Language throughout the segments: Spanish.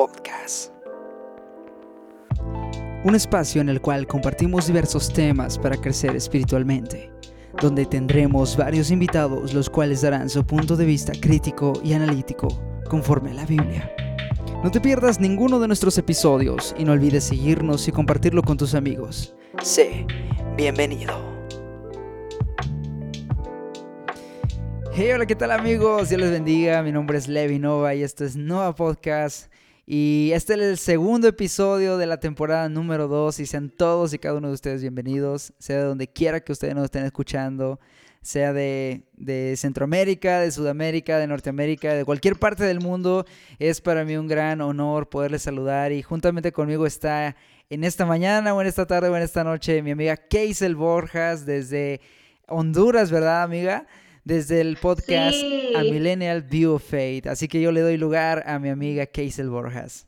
Podcast. Un espacio en el cual compartimos diversos temas para crecer espiritualmente, donde tendremos varios invitados los cuales darán su punto de vista crítico y analítico conforme a la Biblia. No te pierdas ninguno de nuestros episodios y no olvides seguirnos y compartirlo con tus amigos. Sé bienvenido. Hey, hola, ¿qué tal amigos? Dios les bendiga. Mi nombre es Levi Nova y esto es Nova Podcast. Y este es el segundo episodio de la temporada número 2 y sean todos y cada uno de ustedes bienvenidos, sea de donde quiera que ustedes nos estén escuchando, sea de, de, Centroamérica, de Sudamérica, de Norteamérica, de cualquier parte del mundo. Es para mí un gran honor poderles saludar y juntamente conmigo está en esta mañana o en esta tarde o en esta noche mi amiga Keisel Borjas desde Honduras, ¿verdad amiga? Desde el podcast A Millennial View of Faith. Así que yo le doy lugar a mi amiga Keisel Borjas.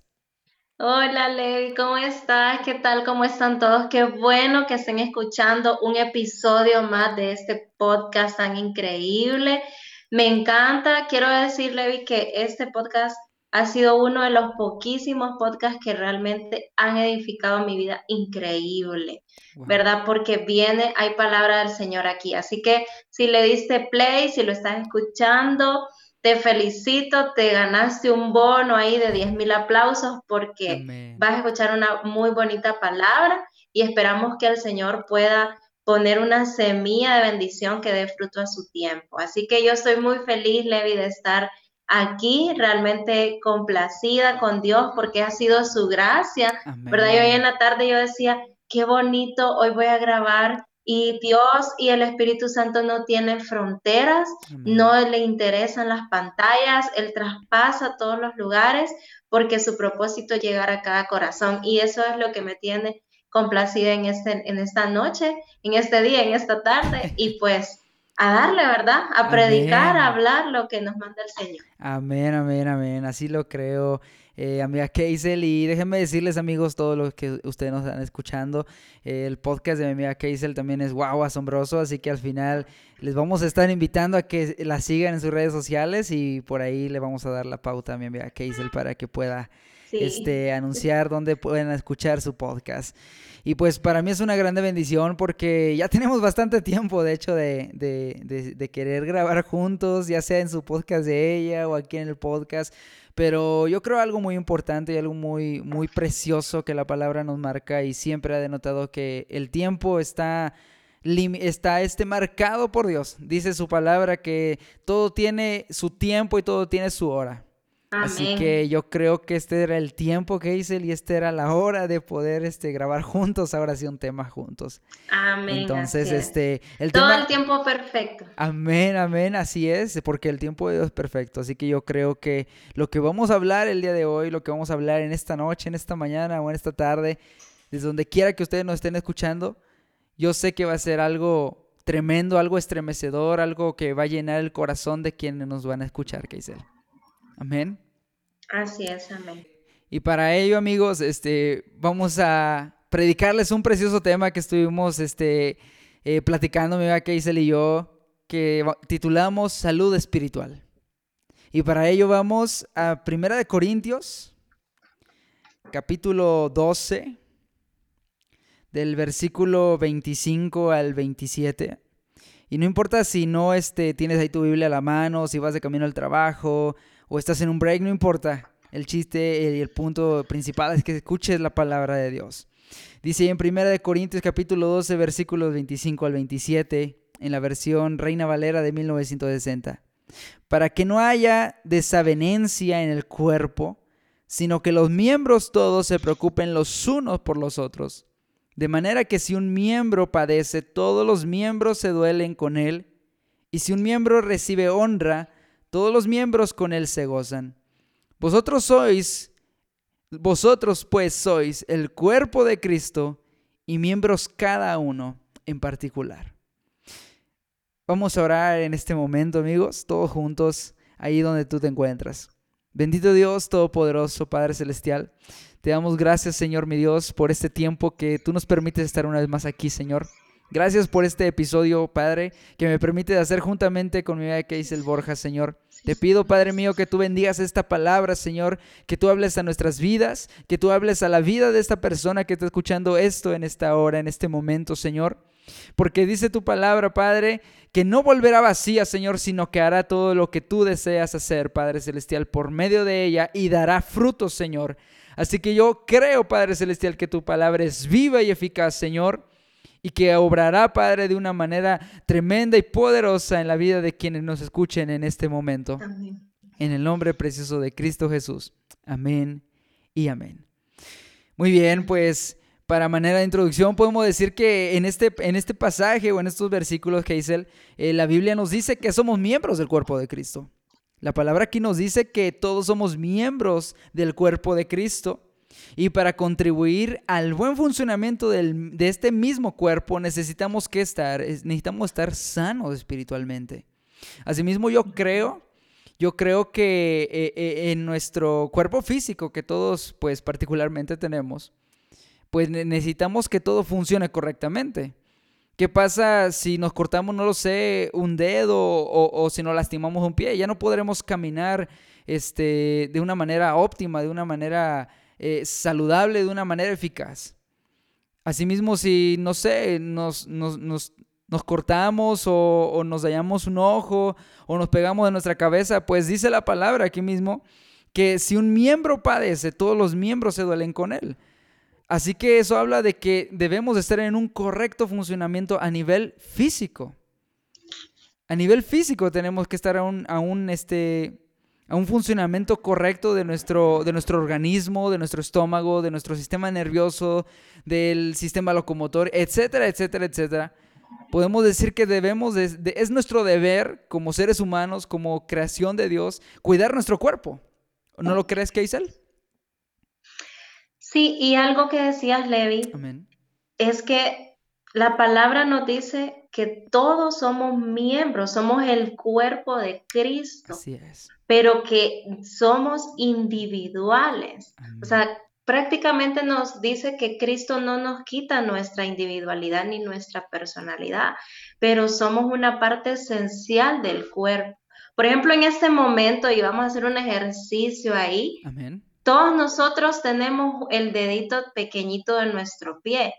Hola Levi, ¿cómo estás? ¿Qué tal? ¿Cómo están todos? Qué bueno que estén escuchando un episodio más de este podcast tan increíble. Me encanta. Quiero decir, Levi, que este podcast ha sido uno de los poquísimos podcasts que realmente han edificado mi vida increíble, ¿verdad? Porque viene, hay palabra del Señor aquí. Así que si le diste play, si lo estás escuchando, te felicito, te ganaste un bono ahí de 10 mil aplausos porque vas a escuchar una muy bonita palabra y esperamos que el Señor pueda poner una semilla de bendición que dé fruto a su tiempo. Así que yo estoy muy feliz, Levi, de estar aquí realmente complacida con Dios porque ha sido su gracia, ¿verdad? Y hoy en la tarde yo decía, qué bonito, hoy voy a grabar y Dios y el Espíritu Santo no tienen fronteras, no le interesan las pantallas, Él traspasa todos los lugares porque su propósito es llegar a cada corazón y eso es lo que me tiene complacida en, este, en esta noche, en este día, en esta tarde. Y pues a darle, ¿verdad? A predicar, a hablar lo que nos manda el Señor. Amén, amén, amén. Así lo creo. Eh, amiga Keisel, y déjenme decirles amigos, todos los que ustedes nos están escuchando, eh, el podcast de mi amiga Keisel también es wow, asombroso, así que al final les vamos a estar invitando a que la sigan en sus redes sociales y por ahí le vamos a dar la pauta a mi amiga Keisel para que pueda este, anunciar dónde pueden escuchar su podcast. Y pues para mí es una grande bendición porque ya tenemos bastante tiempo, de hecho, de, de, de, querer grabar juntos, ya sea en su podcast de ella o aquí en el podcast. Pero yo creo algo muy importante y algo muy, muy precioso que la palabra nos marca y siempre ha denotado que el tiempo está está este marcado por Dios. Dice su palabra que todo tiene su tiempo y todo tiene su hora. Así que yo creo que este era el tiempo hice y esta era la hora de poder este, grabar juntos, ahora sí un tema juntos. Amén. Entonces, este, el Todo el tiempo perfecto. Amén, amén, así es, porque el tiempo de Dios es perfecto. Así que yo creo que lo que vamos a hablar el día de hoy, lo que vamos a hablar en esta noche, en esta mañana o en esta tarde, desde donde quiera que ustedes nos estén escuchando, yo sé que va a ser algo tremendo, algo estremecedor, algo que va a llenar el corazón de quienes nos van a escuchar, Keisel. Amén. Así es, amén. Y para ello, amigos, este, vamos a predicarles un precioso tema que estuvimos este, eh, platicando, mi amiga Keisel y yo, que titulamos Salud Espiritual. Y para ello vamos a Primera de Corintios, capítulo 12, del versículo 25 al 27. Y no importa si no este, tienes ahí tu Biblia a la mano, si vas de camino al trabajo, o estás en un break, no importa. El chiste y el punto principal es que escuches la palabra de Dios. Dice en 1 Corintios capítulo 12 versículos 25 al 27 en la versión Reina Valera de 1960. Para que no haya desavenencia en el cuerpo, sino que los miembros todos se preocupen los unos por los otros. De manera que si un miembro padece, todos los miembros se duelen con él, y si un miembro recibe honra, todos los miembros con él se gozan. Vosotros sois, vosotros pues sois el cuerpo de Cristo y miembros cada uno en particular. Vamos a orar en este momento, amigos, todos juntos, ahí donde tú te encuentras. Bendito Dios Todopoderoso, Padre Celestial. Te damos gracias, Señor mi Dios, por este tiempo que tú nos permites estar una vez más aquí, Señor. Gracias por este episodio, Padre, que me permite hacer juntamente con mi amiga el Borja, Señor. Te pido, Padre mío, que tú bendigas esta palabra, Señor, que tú hables a nuestras vidas, que tú hables a la vida de esta persona que está escuchando esto en esta hora, en este momento, Señor. Porque dice tu palabra, Padre, que no volverá vacía, Señor, sino que hará todo lo que tú deseas hacer, Padre Celestial, por medio de ella y dará frutos, Señor. Así que yo creo, Padre Celestial, que tu palabra es viva y eficaz, Señor y que obrará, Padre, de una manera tremenda y poderosa en la vida de quienes nos escuchen en este momento. En el nombre precioso de Cristo Jesús. Amén y amén. Muy bien, pues para manera de introducción podemos decir que en este, en este pasaje o en estos versículos dice eh, la Biblia nos dice que somos miembros del cuerpo de Cristo. La palabra aquí nos dice que todos somos miembros del cuerpo de Cristo. Y para contribuir al buen funcionamiento de este mismo cuerpo necesitamos que estar, necesitamos estar sanos espiritualmente. Asimismo, yo creo, yo creo que eh, eh, en nuestro cuerpo físico, que todos pues particularmente tenemos, pues necesitamos que todo funcione correctamente. ¿Qué pasa si nos cortamos, no lo sé, un dedo o, o, si nos lastimamos un pie? Ya no podremos caminar este, de una manera óptima, de una manera eh, saludable de una manera eficaz. Asimismo, si, no sé, nos, nos, cortamos o, nos dañamos un ojo o nos pegamos de nuestra cabeza, pues dice la palabra aquí mismo que si un miembro padece, todos los miembros se duelen con él. Así que eso habla de que debemos estar en un correcto funcionamiento a nivel físico. A nivel físico tenemos que estar aún, aún este, a un funcionamiento correcto de nuestro, de nuestro organismo, de nuestro estómago, de nuestro sistema nervioso, del sistema locomotor, etcétera, etcétera, etcétera. Podemos decir que debemos, es nuestro deber como seres humanos, como creación de Dios, cuidar nuestro cuerpo. ¿No lo crees, Keisel? Sí, y algo que decías, Levi, es que la palabra nos dice que todos somos miembros, somos el cuerpo de Cristo. Así es pero que somos individuales. O sea, prácticamente nos dice que Cristo no nos quita nuestra individualidad ni nuestra personalidad, pero somos una parte esencial del cuerpo. Por ejemplo, en este momento, y vamos a hacer un ejercicio ahí, todos nosotros tenemos el dedito pequeñito de nuestro pie,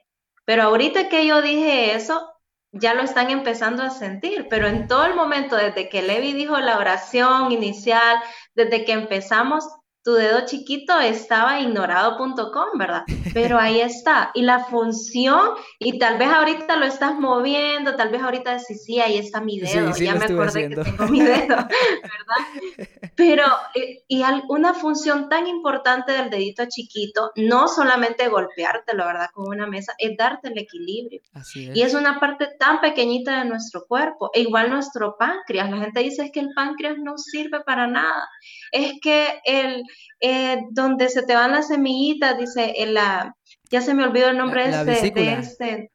pero ahorita que yo dije eso, ya lo están empezando a sentir, pero en todo el momento, desde que Levi dijo la oración inicial, desde que empezamos, tu dedo chiquito estaba ignorado.com, ¿verdad? Pero ahí está. Y la función, y tal vez ahorita lo estás moviendo, tal vez ahorita sí, sí, ahí está mi dedo, ya me acordé que tengo mi dedo, ¿verdad? Pero, eh, y una función tan importante del dedito chiquito, no solamente golpeártelo, ¿verdad? Con una mesa, es darte el equilibrio. Así es. Y es una parte tan pequeñita de nuestro cuerpo. E igual nuestro páncreas. La gente dice que el páncreas no sirve para nada. Es que el, eh, donde se te van las semillitas, dice, en la, ya se me olvidó el nombre de, este, de este,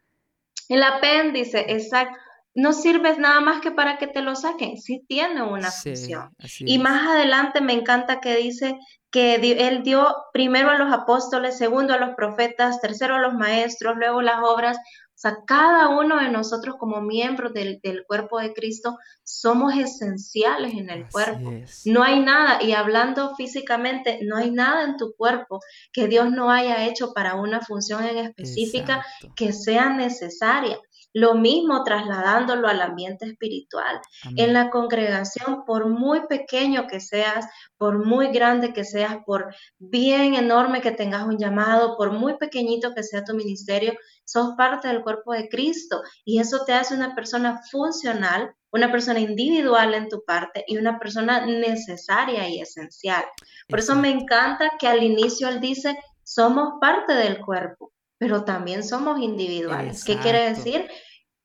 el apéndice, exacto no sirves nada más que para que te lo saquen, sí tiene una función. Y más adelante me encanta que dice que él dio primero a los apóstoles, segundo a los profetas, tercero a los maestros, luego las obras. O sea, cada uno de nosotros como miembros del, cuerpo de Cristo somos esenciales en el cuerpo. No hay nada, y hablando físicamente, no hay nada en tu cuerpo que Dios no haya hecho para una función en específica que sea necesaria. Lo mismo trasladándolo al ambiente espiritual. En la congregación, por muy pequeño que seas, por muy grande que seas, por bien enorme que tengas un llamado, por muy pequeñito que sea tu ministerio, sos parte del cuerpo de Cristo y eso te hace una persona funcional, una persona individual en tu parte y una persona necesaria y esencial. Por eso me encanta que al inicio él dice, somos parte del cuerpo pero también somos individuales. ¿Qué quiere decir?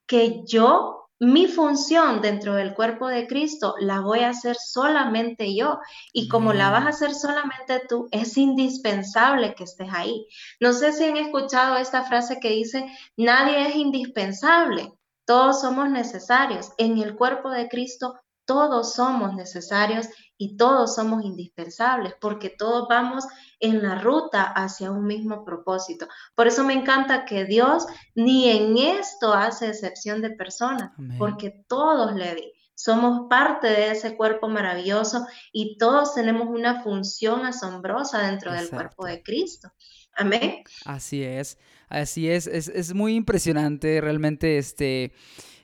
Que yo, mi función dentro del cuerpo de Cristo, la voy a hacer solamente yo. Y como la vas a hacer solamente tú, es indispensable que estés ahí. No sé si han escuchado esta frase que dice, nadie es indispensable, todos somos necesarios. En el cuerpo de Cristo, todos somos necesarios y todos somos indispensables porque todos vamos en la ruta hacia un mismo propósito. Por eso me encanta que Dios ni en esto hace excepción de personas, porque todos, Levi, somos parte de ese cuerpo maravilloso y todos tenemos una función asombrosa dentro del cuerpo de Cristo. Amén. Así es, así es, es, muy impresionante realmente este...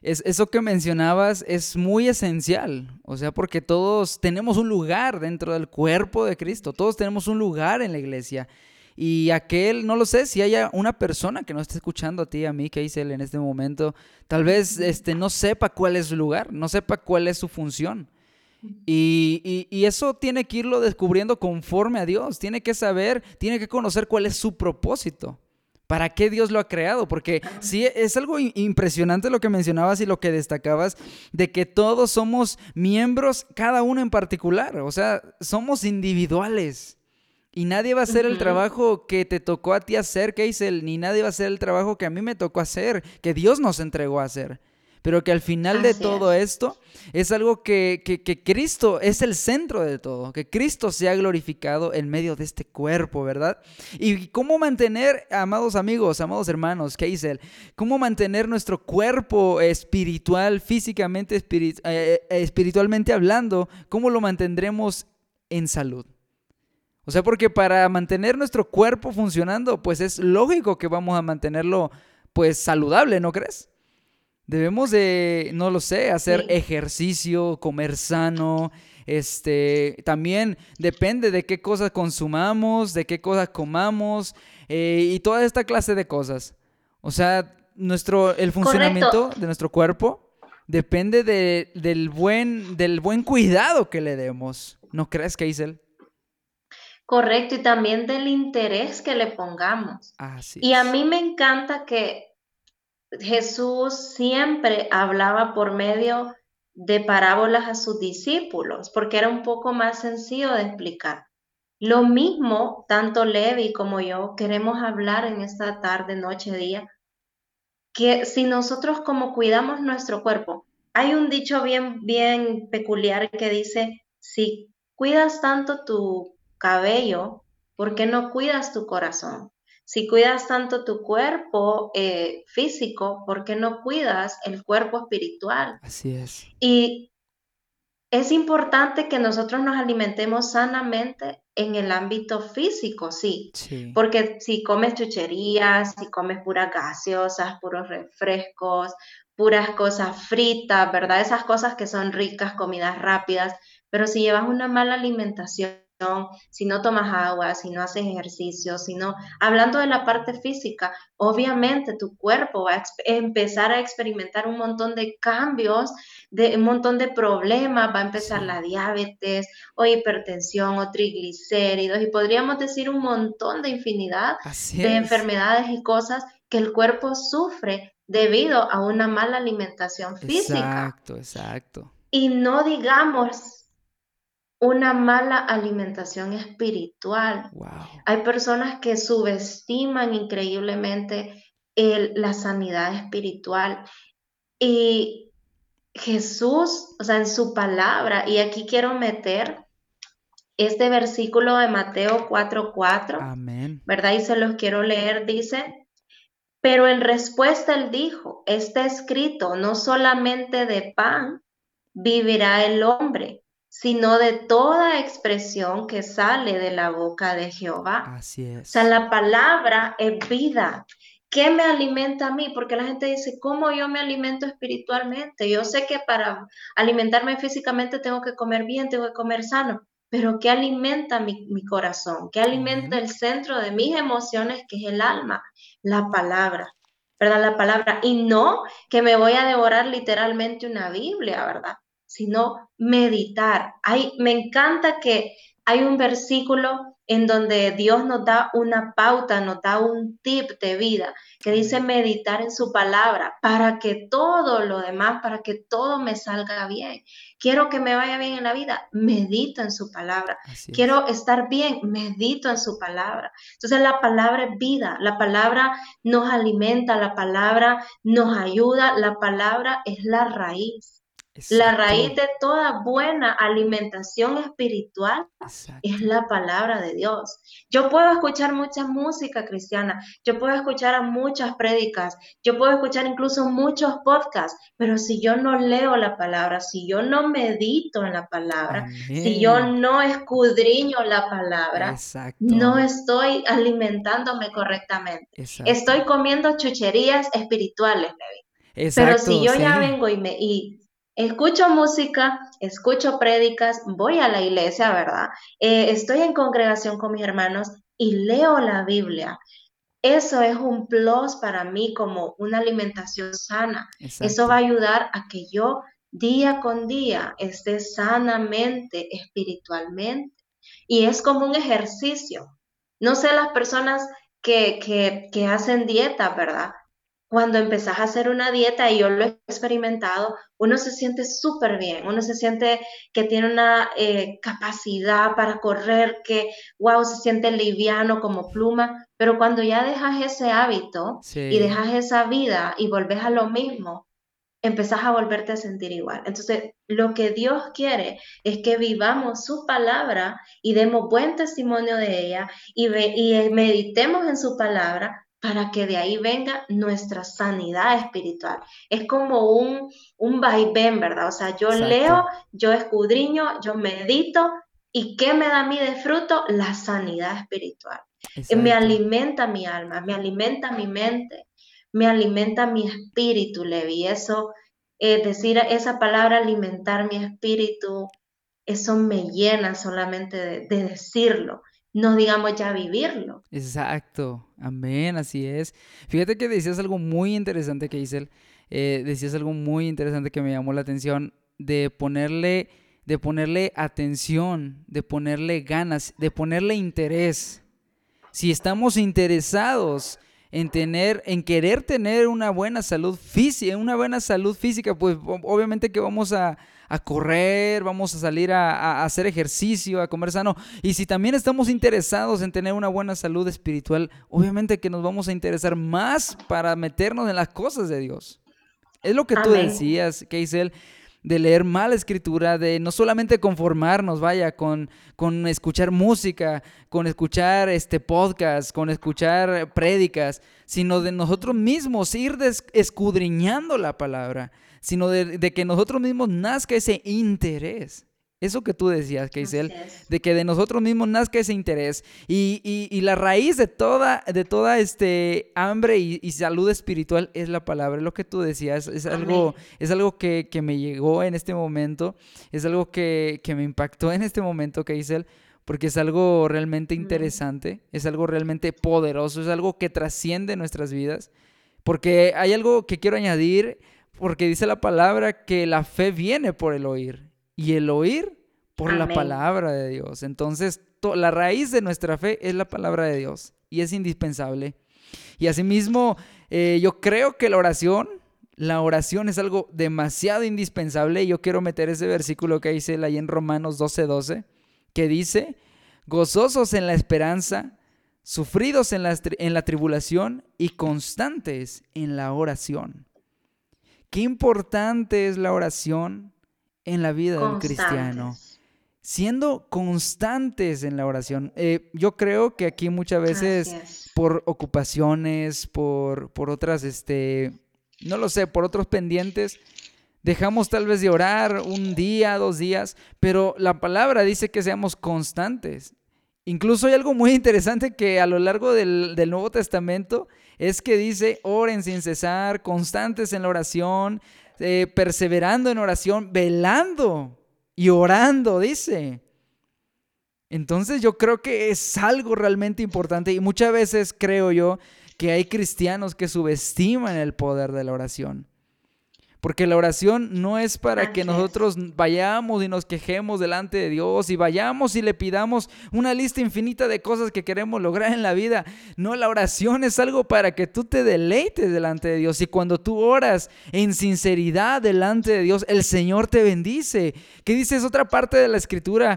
Es, eso que mencionabas es muy esencial, o sea, porque todos tenemos un lugar dentro del cuerpo de Cristo, todos tenemos un lugar en la iglesia. Y aquel, no lo sé, si haya una persona que no esté escuchando a ti, a mí, que dice él en este momento, tal vez este, no sepa cuál es su lugar, no sepa cuál es su función. Y, y, eso tiene que irlo descubriendo conforme a Dios, tiene que saber, tiene que conocer cuál es su propósito. ¿Para qué Dios lo ha creado? Porque sí, es algo impresionante lo que mencionabas y lo que destacabas, de que todos somos miembros, cada uno en particular, o sea, somos individuales. Y nadie va a hacer el trabajo que te tocó a ti hacer, Keisel, ni nadie va a hacer el trabajo que a mí me tocó hacer, que Dios nos entregó a hacer. Pero que al final de todo esto es algo que, que, Cristo es el centro de todo, que Cristo se ha glorificado en medio de este cuerpo, ¿verdad? Y cómo mantener, amados amigos, amados hermanos, Keisel, cómo mantener nuestro cuerpo espiritual, físicamente, eh, eh, espiritualmente hablando, cómo lo mantendremos en salud. O sea, porque para mantener nuestro cuerpo funcionando, pues es lógico que vamos a mantenerlo pues saludable, ¿no crees? Debemos de, no lo sé, hacer ejercicio, comer sano, este, también depende de qué cosas consumamos, de qué cosas comamos eh, y toda esta clase de cosas. O sea, nuestro, el funcionamiento de nuestro cuerpo depende del, buen, del buen cuidado que le demos. ¿No crees, Keisel? Correcto, y también del interés que le pongamos. y a mí me encanta que Jesús siempre hablaba por medio de parábolas a sus discípulos, porque era un poco más sencillo de explicar. Lo mismo, tanto Levi como yo queremos hablar en esta tarde, noche, día, que si nosotros como cuidamos nuestro cuerpo, hay un dicho bien, bien peculiar que dice, si cuidas tanto tu cabello, ¿por qué no cuidas tu corazón? Si cuidas tanto tu cuerpo eh, físico, ¿por qué no cuidas el cuerpo espiritual? Así es. Y es importante que nosotros nos alimentemos sanamente en el ámbito físico, sí. sí. Porque si comes chucherías, si comes puras gaseosas, puros refrescos, puras cosas fritas, ¿verdad? Esas cosas que son ricas, comidas rápidas, pero si llevas una mala alimentación, si no tomas agua, si no haces ejercicio, si no, hablando de la parte física, obviamente tu cuerpo va a empezar a experimentar un montón de cambios, de un montón de problemas, va a empezar la diabetes o hipertensión o triglicéridos y podríamos decir un montón de infinidad de enfermedades y cosas que el cuerpo sufre debido a una mala alimentación física. Exacto, exacto. Y no digamos una mala alimentación espiritual. Hay personas que subestiman increíblemente la sanidad espiritual. Y Jesús, o sea, en su palabra, y aquí quiero meter este versículo de Mateo 4:4, Amén. ¿verdad? Y se los quiero leer, dice, pero en respuesta él dijo, está escrito, no solamente de pan vivirá el hombre, sino de toda expresión que sale de la boca de Jehová. Así es. O sea, la palabra es vida. ¿Qué me alimenta a mí? Porque la gente dice, ¿cómo yo me alimento espiritualmente? Yo sé que para alimentarme físicamente tengo que comer bien, tengo que comer sano, pero ¿qué alimenta mi, corazón? ¿Qué alimenta el centro de mis emociones, que es el alma? La palabra, ¿verdad? La palabra. Y no que me voy a devorar literalmente una Biblia, ¿verdad? Sino meditar. Hay, me encanta que hay un versículo en donde Dios nos da una pauta, nos da un tip de vida, que dice meditar en su palabra para que todo lo demás, para que todo me salga bien. Quiero que me vaya bien en la vida, medito en su palabra. Quiero estar bien, medito en su palabra. Entonces la palabra es vida, la palabra nos alimenta, la palabra nos ayuda, la palabra es la raíz. La raíz de toda buena alimentación espiritual es la palabra de Dios. Yo puedo escuchar mucha música cristiana, yo puedo escuchar a muchas prédicas, yo puedo escuchar incluso muchos podcasts, pero si yo no leo la palabra, si yo no medito en la palabra, si yo no escudriño la palabra, no estoy alimentándome correctamente. Estoy comiendo chucherías espirituales, Pero si yo ya vengo y me y Escucho música, escucho prédicas, voy a la iglesia, ¿verdad? Eh, estoy en congregación con mis hermanos y leo la Biblia. Eso es un plus para mí como una alimentación sana. Eso va a ayudar a que yo día con día esté sanamente, espiritualmente. Y es como un ejercicio. No sé las personas que, que, que hacen dieta, ¿verdad? Cuando empezás a hacer una dieta, y yo lo he experimentado, uno se siente súper bien, uno se siente que tiene una eh, capacidad para correr, que, wow, se siente liviano como pluma, pero cuando ya dejas ese hábito y dejas esa vida y volvés a lo mismo, empezás a volverte a sentir igual. Entonces, lo que Dios quiere es que vivamos su palabra y demos buen testimonio de ella y, y meditemos en su palabra para que de ahí venga nuestra sanidad espiritual. Es como un, un vaivén, ¿verdad? O sea, yo leo, yo escudriño, yo medito, ¿y qué me da a mí de fruto? La sanidad espiritual. Me alimenta mi alma, me alimenta mi mente, me alimenta mi espíritu, Levi. Eso, es decir, esa palabra alimentar mi espíritu, eso me llena solamente de decirlo no digamos ya vivirlo. Exacto, amén, así es. Fíjate que decías algo muy interesante que eh, decías algo muy interesante que me llamó la atención de ponerle, de ponerle atención, de ponerle ganas, de ponerle interés. Si estamos interesados en tener, en querer tener una buena salud física, una buena salud física, pues obviamente que vamos a, correr, vamos a salir a, hacer ejercicio, a comer sano. Y si también estamos interesados en tener una buena salud espiritual, obviamente que nos vamos a interesar más para meternos en las cosas de Dios. Es lo que tú decías, Keisel de leer mala escritura, de no solamente conformarnos, vaya, con, con escuchar música, con escuchar este podcast, con escuchar prédicas, sino de nosotros mismos ir escudriñando la palabra, sino de, de que nosotros mismos nazca ese interés. Eso que tú decías, Keisel, de que de nosotros mismos nazca ese interés. Y, y, la raíz de toda, de toda este hambre y, salud espiritual es la palabra. Lo que tú decías. Es algo, es algo que, que, me llegó en este momento. Es algo que, que me impactó en este momento, Keisel. Porque es algo realmente interesante. Es algo realmente poderoso. Es algo que trasciende nuestras vidas. Porque hay algo que quiero añadir. Porque dice la palabra que la fe viene por el oír y el oír por la palabra de Dios. Entonces, la raíz de nuestra fe es la palabra de Dios y es indispensable. Y asimismo, eh, yo creo que la oración, la oración es algo demasiado indispensable. Y yo quiero meter ese versículo que dice ahí en Romanos 12:12, 12, que dice, gozosos en la esperanza, sufridos en la, en la tribulación y constantes en la oración. Qué importante es la oración en la vida del cristiano. Siendo constantes en la oración. Eh, yo creo que aquí muchas veces por ocupaciones, por, por otras, este, no lo sé, por otros pendientes, dejamos tal vez de orar un día, dos días, pero la palabra dice que seamos constantes. Incluso hay algo muy interesante que a lo largo del, del, Nuevo Testamento es que dice, oren sin cesar, constantes en la oración, eh, perseverando en oración, velando y orando, dice. Entonces yo creo que es algo realmente importante y muchas veces creo yo que hay cristianos que subestiman el poder de la oración. Porque la oración no es para que nosotros vayamos y nos quejemos delante de Dios y vayamos y le pidamos una lista infinita de cosas que queremos lograr en la vida. No, la oración es algo para que tú te deleites delante de Dios. Y cuando tú oras en sinceridad delante de Dios, el Señor te bendice. ¿Qué dice? Es otra parte de la escritura.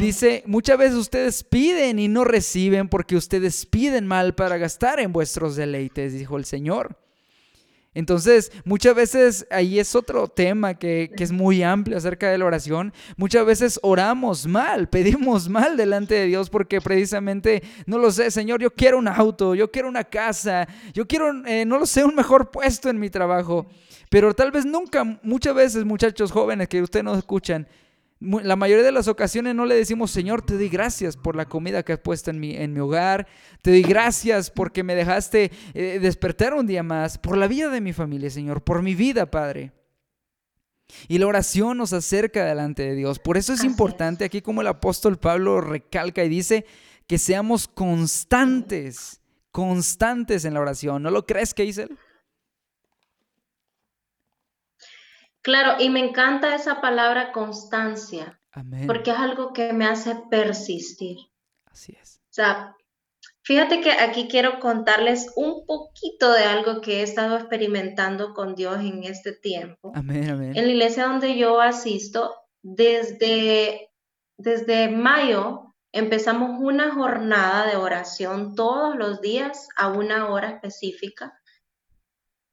Dice, muchas veces ustedes piden y no reciben porque ustedes piden mal para gastar en vuestros deleites, dijo el Señor. Entonces, muchas veces ahí es otro tema que, que, es muy amplio acerca de la oración. Muchas veces oramos mal, pedimos mal delante de Dios porque precisamente, no lo sé, Señor, yo quiero un auto, yo quiero una casa, yo quiero, eh, no lo sé, un mejor puesto en mi trabajo. Pero tal vez nunca, muchas veces, muchachos jóvenes que ustedes nos escuchan, la mayoría de las ocasiones no le decimos, Señor, te doy gracias por la comida que has puesto en mi, en mi hogar, te doy gracias porque me dejaste eh, despertar un día más, por la vida de mi familia, Señor, por mi vida, Padre. Y la oración nos acerca delante de Dios. Por eso es importante aquí como el apóstol Pablo recalca y dice que seamos constantes, constantes en la oración. ¿No lo crees que dice él? Claro, y me encanta esa palabra constancia, porque es algo que me hace persistir. Así es. O sea, fíjate que aquí quiero contarles un poquito de algo que he estado experimentando con Dios en este tiempo. Amén, amén. En la iglesia donde yo asisto, desde, desde mayo empezamos una jornada de oración todos los días a una hora específica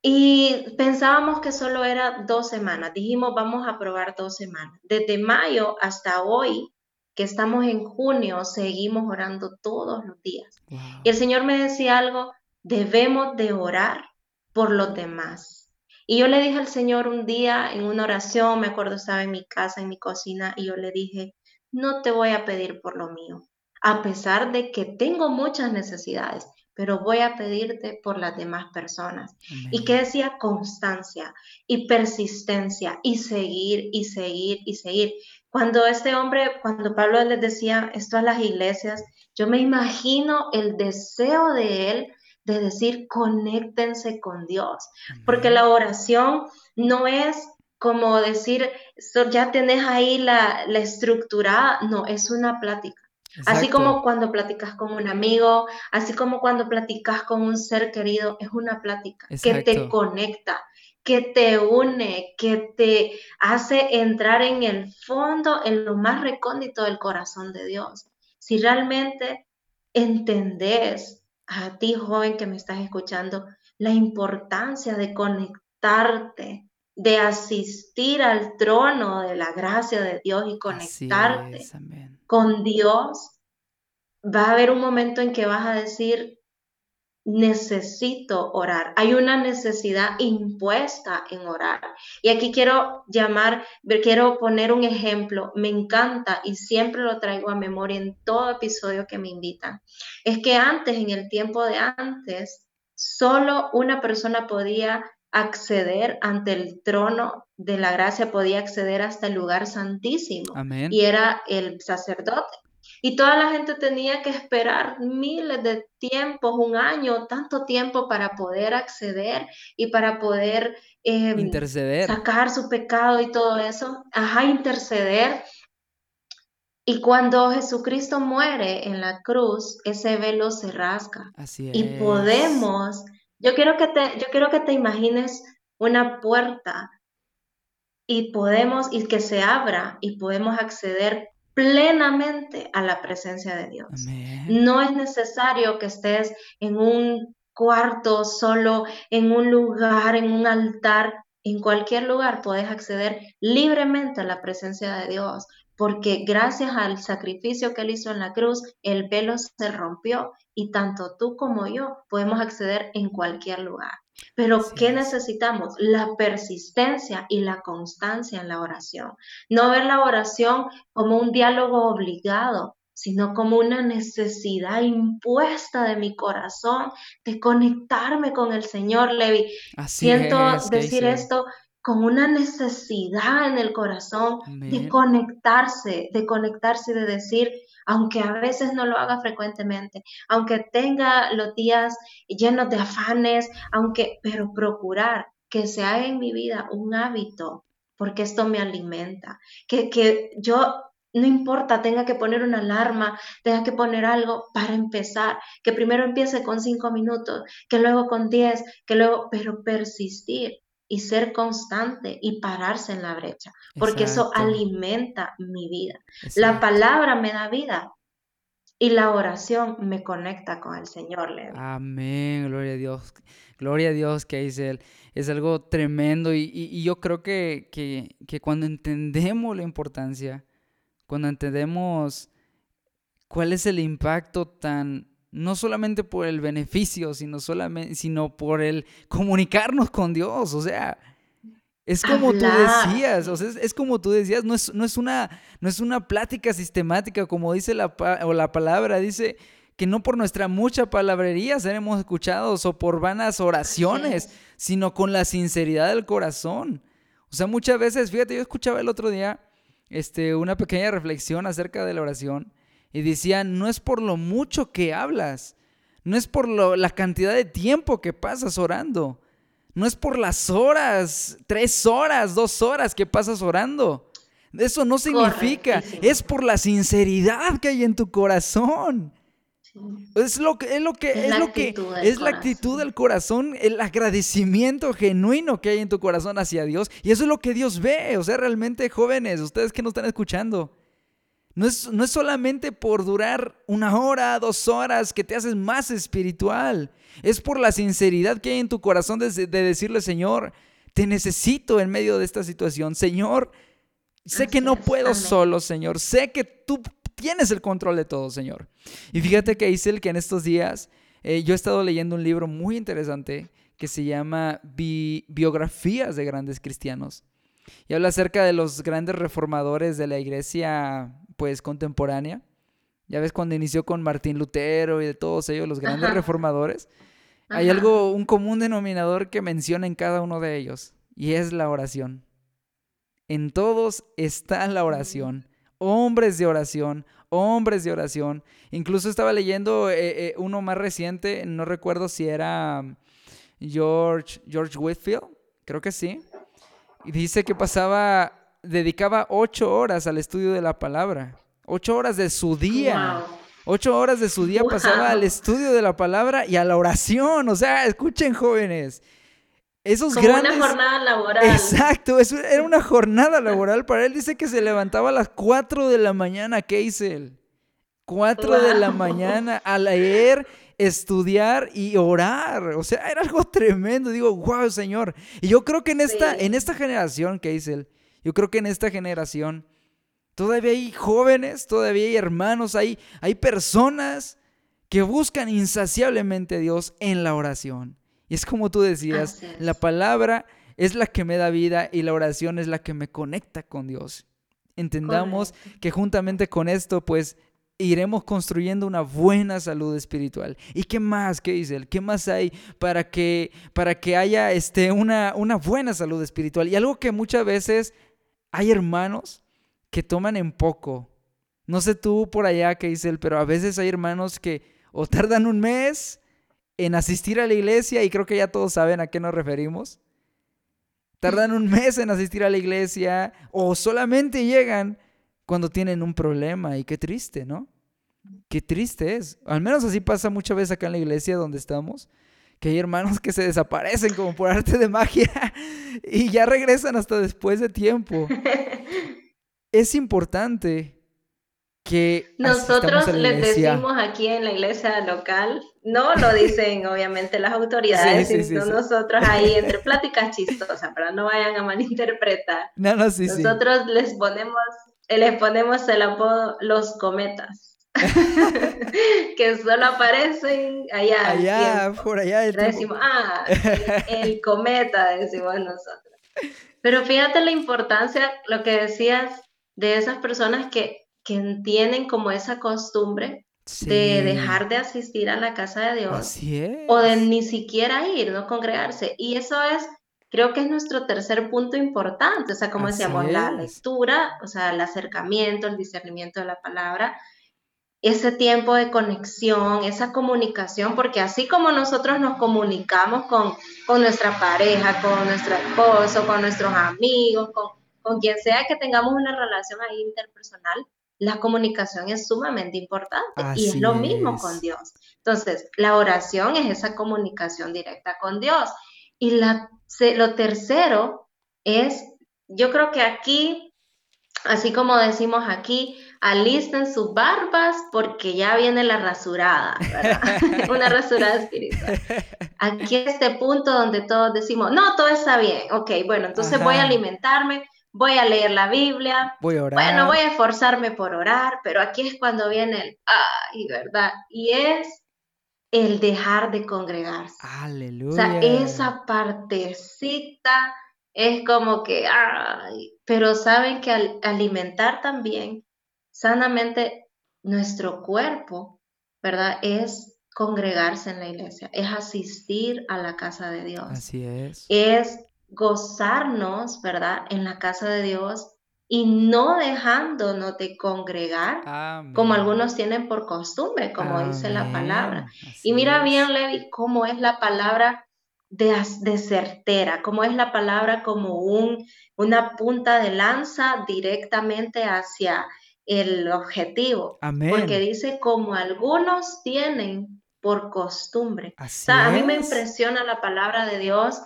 y pensábamos que solo era dos semanas. Dijimos, vamos a probar dos semanas. Desde mayo hasta hoy, que estamos en junio, seguimos orando todos los días. Y el Señor me decía algo, debemos de orar por los demás. Y yo le dije al Señor un día en una oración, me acuerdo estaba en mi casa, en mi cocina, y yo le dije, no te voy a pedir por lo mío, a pesar de que tengo muchas necesidades pero voy a pedirte por las demás personas. Y que decía constancia y persistencia y seguir y seguir y seguir. Cuando este hombre, cuando Pablo les decía esto a las iglesias, yo me imagino el deseo de él de decir, conéctense con Dios, porque la oración no es como decir, ya tenés ahí la, la estructurada, no, es una plática. Así como cuando platicas con un amigo, así como cuando platicas con un ser querido, es una plática que te conecta, que te une, que te hace entrar en el fondo, en lo más recóndito del corazón de Dios. Si realmente entendés a ti, joven que me estás escuchando, la importancia de conectarte, de asistir al trono de la gracia de Dios y conectarte con Dios, va a haber un momento en que vas a decir, necesito orar. Hay una necesidad impuesta en orar. Y aquí quiero llamar, quiero poner un ejemplo. Me encanta y siempre lo traigo a memoria en todo episodio que me invitan. Es que antes, en el tiempo de antes, solo una persona podía acceder ante el trono de la gracia, podía acceder hasta el lugar santísimo. Y era el sacerdote. Y toda la gente tenía que esperar miles de tiempos, un año, tanto tiempo para poder acceder y para poder em, interceder. sacar su pecado y todo eso. Ajá, interceder. Y cuando Jesucristo muere en la cruz, ese velo se rasga. Así Y podemos yo quiero que te, yo quiero que te imagines una puerta y podemos, y que se abra y podemos acceder plenamente a la presencia de Dios. No es necesario que estés en un cuarto solo, en un lugar, en un altar. En cualquier lugar puedes acceder libremente a la presencia de Dios, porque gracias al sacrificio que él hizo en la cruz, el velo se rompió y tanto tú como yo podemos acceder en cualquier lugar. Pero ¿qué necesitamos? La persistencia y la constancia en la oración. No ver la oración como un diálogo obligado, sino como una necesidad impuesta de mi corazón de conectarme con el Señor, Levi. Siento decir esto con una necesidad en el corazón de conectarse, de conectarse y de decir, aunque a veces no lo haga frecuentemente, aunque tenga los días llenos de afanes, aunque, pero procurar que se haga en mi vida un hábito, porque esto me alimenta, que, que yo no importa, tenga que poner una alarma, tenga que poner algo para empezar, que primero empiece con cinco minutos, que luego con diez, que luego, pero persistir y ser constante y pararse en la brecha, porque eso alimenta mi vida. La palabra me da vida y la oración me conecta con el Señor. Amén, gloria a Dios. Gloria a Dios que dice él. es algo tremendo y, yo creo que, que, cuando entendemos la importancia, cuando entendemos cuál es el impacto tan, no solamente por el beneficio, sino, solamente, sino por el comunicarnos con Dios, o sea, es como tú decías, o sea, es, como tú decías, no es, no es, una, no es una plática sistemática, como dice la, o la palabra, dice que no por nuestra mucha palabrería seremos escuchados o por vanas oraciones, sino con la sinceridad del corazón. O sea, muchas veces, fíjate, yo escuchaba el otro día este, una pequeña reflexión acerca de la oración y decía, no es por lo mucho que hablas, no es por la cantidad de tiempo que pasas orando, no es por las horas, tres horas, dos horas que pasas orando. Eso no significa, es por la sinceridad que hay en tu corazón. Es lo que es lo que es, lo que es la actitud del corazón, el agradecimiento genuino que hay en tu corazón hacia Dios. Y eso es lo que Dios ve, o sea, realmente jóvenes, ustedes que nos están escuchando, no es, no es solamente por durar una hora, dos horas que te haces más espiritual, es por la sinceridad que hay en tu corazón de, de decirle, Señor, te necesito en medio de esta situación, Señor, sé que no puedo solo, Señor, sé que tú tienes el control de todo, Señor. Y fíjate que el que en estos días eh, yo he estado leyendo un libro muy interesante que se llama Biografías de grandes cristianos. Y habla acerca de los grandes reformadores de la iglesia pues contemporánea. Ya ves cuando inició con Martín Lutero y de todos ellos, los grandes reformadores. Hay algo, un común denominador que menciona en cada uno de ellos, y es la oración. En todos está la oración hombres de oración, hombres de oración. Incluso estaba leyendo eh, eh, uno más reciente, no recuerdo si era um, George, George Whitfield, creo que sí. Y dice que pasaba, dedicaba ocho horas al estudio de la palabra, ocho horas de su día. Ocho horas de su día pasaba al estudio de la palabra y a la oración. O sea, escuchen jóvenes, esos Como una jornada laboral. Exacto, eso era una jornada laboral para él. Dice que se levantaba a las 4 de la mañana, ¿qué hice él? 4 de la mañana a leer, estudiar y orar. O sea, era algo tremendo. Digo, wow, Señor. Y yo creo que en esta, en esta generación, ¿qué dice él? Yo creo que en esta generación todavía hay jóvenes, todavía hay hermanos, hay, hay personas que buscan insaciablemente a Dios en la oración. Y es como tú decías, la palabra es la que me da vida y la oración es la que me conecta con Dios. Entendamos que juntamente con esto, pues iremos construyendo una buena salud espiritual. ¿Y qué más? ¿Qué dice él? ¿Qué más hay para que, para que haya este, una, una buena salud espiritual? Y algo que muchas veces hay hermanos que toman en poco. No sé tú por allá él, pero a veces hay hermanos que o tardan un mes en asistir a la iglesia y creo que ya todos saben a qué nos referimos. Tardan un mes en asistir a la iglesia o solamente llegan cuando tienen un problema y qué triste, ¿no? Qué triste es. Al menos así pasa muchas veces acá en la iglesia donde estamos, que hay hermanos que se desaparecen como por arte de magia y ya regresan hasta después de tiempo. Es importante que nosotros les decimos aquí en la iglesia local, no lo dicen obviamente las autoridades, sino nosotros ahí entre pláticas chistosas, pero no vayan a malinterpretar. nosotros les ponemos, les ponemos el apodo los cometas. que solo aparecen allá. Allá, por allá. decimos, ah, el cometa, decimos nosotros. Pero fíjate la importancia, lo que decías de esas personas que que tienen como esa costumbre de dejar de asistir a la casa de Dios o de ni siquiera ir, no congregarse. Y eso es, creo que es nuestro tercer punto importante, o sea, como decíamos, la lectura, o sea, el acercamiento, el discernimiento de la palabra, ese tiempo de conexión, esa comunicación, porque así como nosotros nos comunicamos con, con nuestra pareja, con nuestro esposo, con nuestros amigos, con, con quien sea que tengamos una relación ahí interpersonal, la comunicación es sumamente importante y es lo mismo con Dios. Entonces, la oración es esa comunicación directa con Dios. Y la, lo tercero es, yo creo que aquí así como decimos aquí, alisten sus barbas porque ya viene la rasurada, ¿verdad? Una rasurada espiritual. Aquí este punto donde todos decimos, no, todo está bien, ok, bueno, entonces voy a alimentarme, voy a leer la Biblia, voy a orar. bueno, voy a esforzarme por orar, pero aquí es cuando viene el, ay, ¿verdad? Y es el dejar de congregarse. Aleluya. O sea, esa partecita es como que, ay, pero saben que al alimentar también sanamente nuestro cuerpo, ¿verdad? Es congregarse en la iglesia, es asistir a la casa de Dios. Así es. Es gozarnos, ¿verdad? En la casa de Dios y no dejándonos de congregar como algunos tienen por costumbre, como dice la palabra. y mira bien, Levi, cómo es la palabra de, de, certera, cómo es la palabra como un, una punta de lanza directamente hacia el objetivo. Porque dice como algunos tienen por costumbre. o sea, a mí me impresiona la palabra de Dios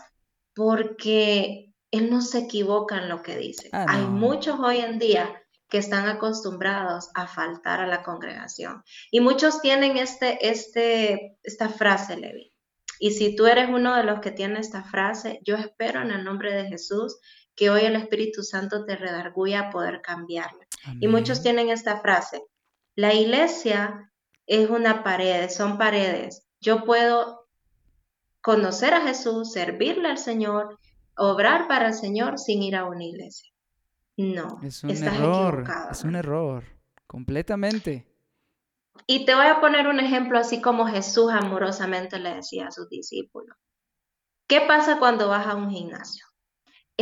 porque Él no se equivoca en lo que dice. Ah, Hay muchos hoy en día que están acostumbrados a faltar a la congregación. Y muchos tienen este, este, esta frase, Levi. Y si tú eres uno de los que tiene esta frase, yo espero en el nombre de Jesús que hoy el Espíritu Santo te redarguya a poder cambiarla. Y muchos tienen esta frase, la iglesia es una pared, son paredes. Yo puedo conocer a Jesús, servirle al Señor, obrar para el Señor sin ir a una iglesia. No, es un error, es un error, completamente. Y te voy a poner un ejemplo así como Jesús amorosamente le decía a sus discípulos. ¿Qué pasa cuando vas a un gimnasio?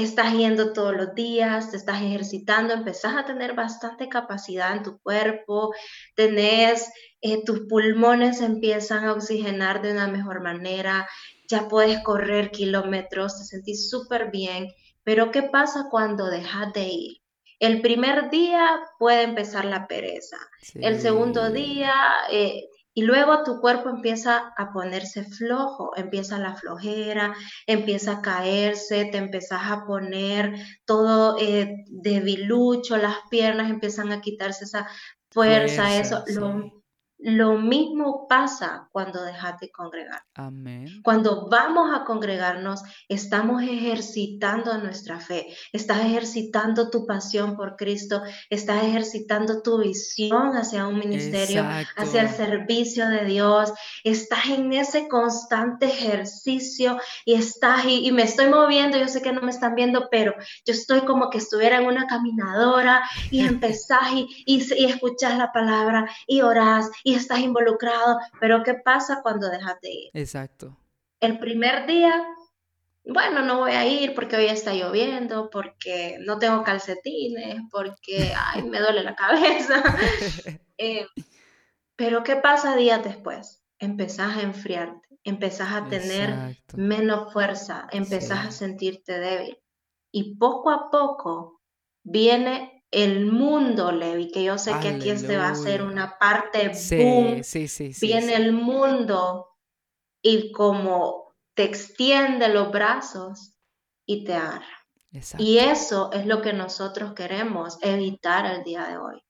estás yendo todos los días, te estás ejercitando, empezás a tener bastante capacidad en tu cuerpo, tenés, eh, tus pulmones empiezan a oxigenar de una mejor manera, ya puedes correr kilómetros, te sentís súper bien, pero ¿qué pasa cuando dejas de ir? El primer día puede empezar la pereza, el segundo día eh, y luego tu cuerpo empieza a ponerse flojo, empieza la flojera, empieza a caerse, te empiezas a poner todo eh, debilucho, las piernas empiezan a quitarse esa fuerza, eso. Lo mismo pasa cuando dejas de congregar. Amén. Cuando vamos a congregarnos, estamos ejercitando nuestra fe, estás ejercitando tu pasión por Cristo, estás ejercitando tu visión hacia un ministerio, hacia el servicio de Dios, estás en ese constante ejercicio y estás y, y me estoy moviendo, yo sé que no me están viendo, pero yo estoy como que estuviera en una caminadora y empezás y, y, y escuchas la palabra y orás y estás involucrado, pero ¿qué pasa cuando dejas de ir? Exacto. El primer día, bueno, no voy a ir porque hoy está lloviendo, porque no tengo calcetines, porque, ay, me duele la cabeza. Eh, pero ¿qué pasa días después? Empezás a enfriarte, empezás a tener menos fuerza, empezás a sentirte débil. Y poco a poco viene el mundo, Levi, que yo sé que aquí este va a ser una parte boom, sí, sí, viene el mundo y como te extiende los brazos y te agarra. Y eso es lo que nosotros queremos evitar el día de hoy.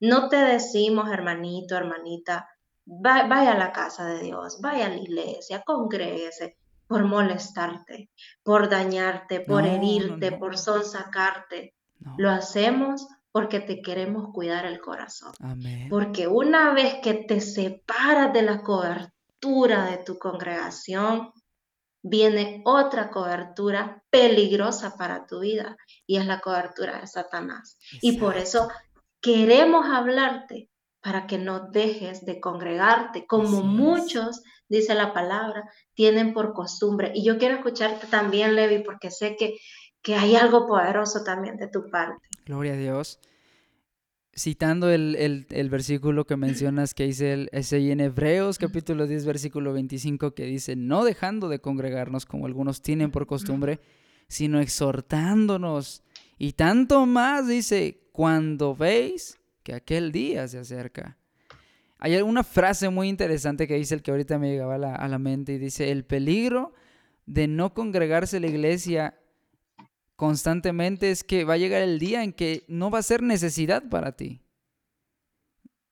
No te decimos, hermanito, hermanita, vaya a la casa de Dios, vaya a la iglesia, congréguese por molestarte, por dañarte, por herirte, por sonsacarte. Lo hacemos porque te queremos cuidar el corazón. Porque una vez que te separas de la cobertura de tu congregación, viene otra cobertura peligrosa para tu vida y es la cobertura de Satanás. Y por eso queremos hablarte para que no dejes de congregarte, como muchos, dice la palabra, tienen por costumbre. Y yo quiero escucharte también, Levi, porque sé que que hay algo poderoso también de tu parte. Gloria a Dios. Citando el, versículo que mencionas que dice el, en Hebreos capítulo 10 versículo 25 que dice, no dejando de congregarnos como algunos tienen por costumbre, sino exhortándonos. Y tanto más dice, cuando veis que aquel día se acerca. Hay una frase muy interesante que dice el que ahorita me llegaba a la, a la mente y dice, el peligro de no congregarse la iglesia constantemente es que va a llegar el día en que no va a ser necesidad para ti.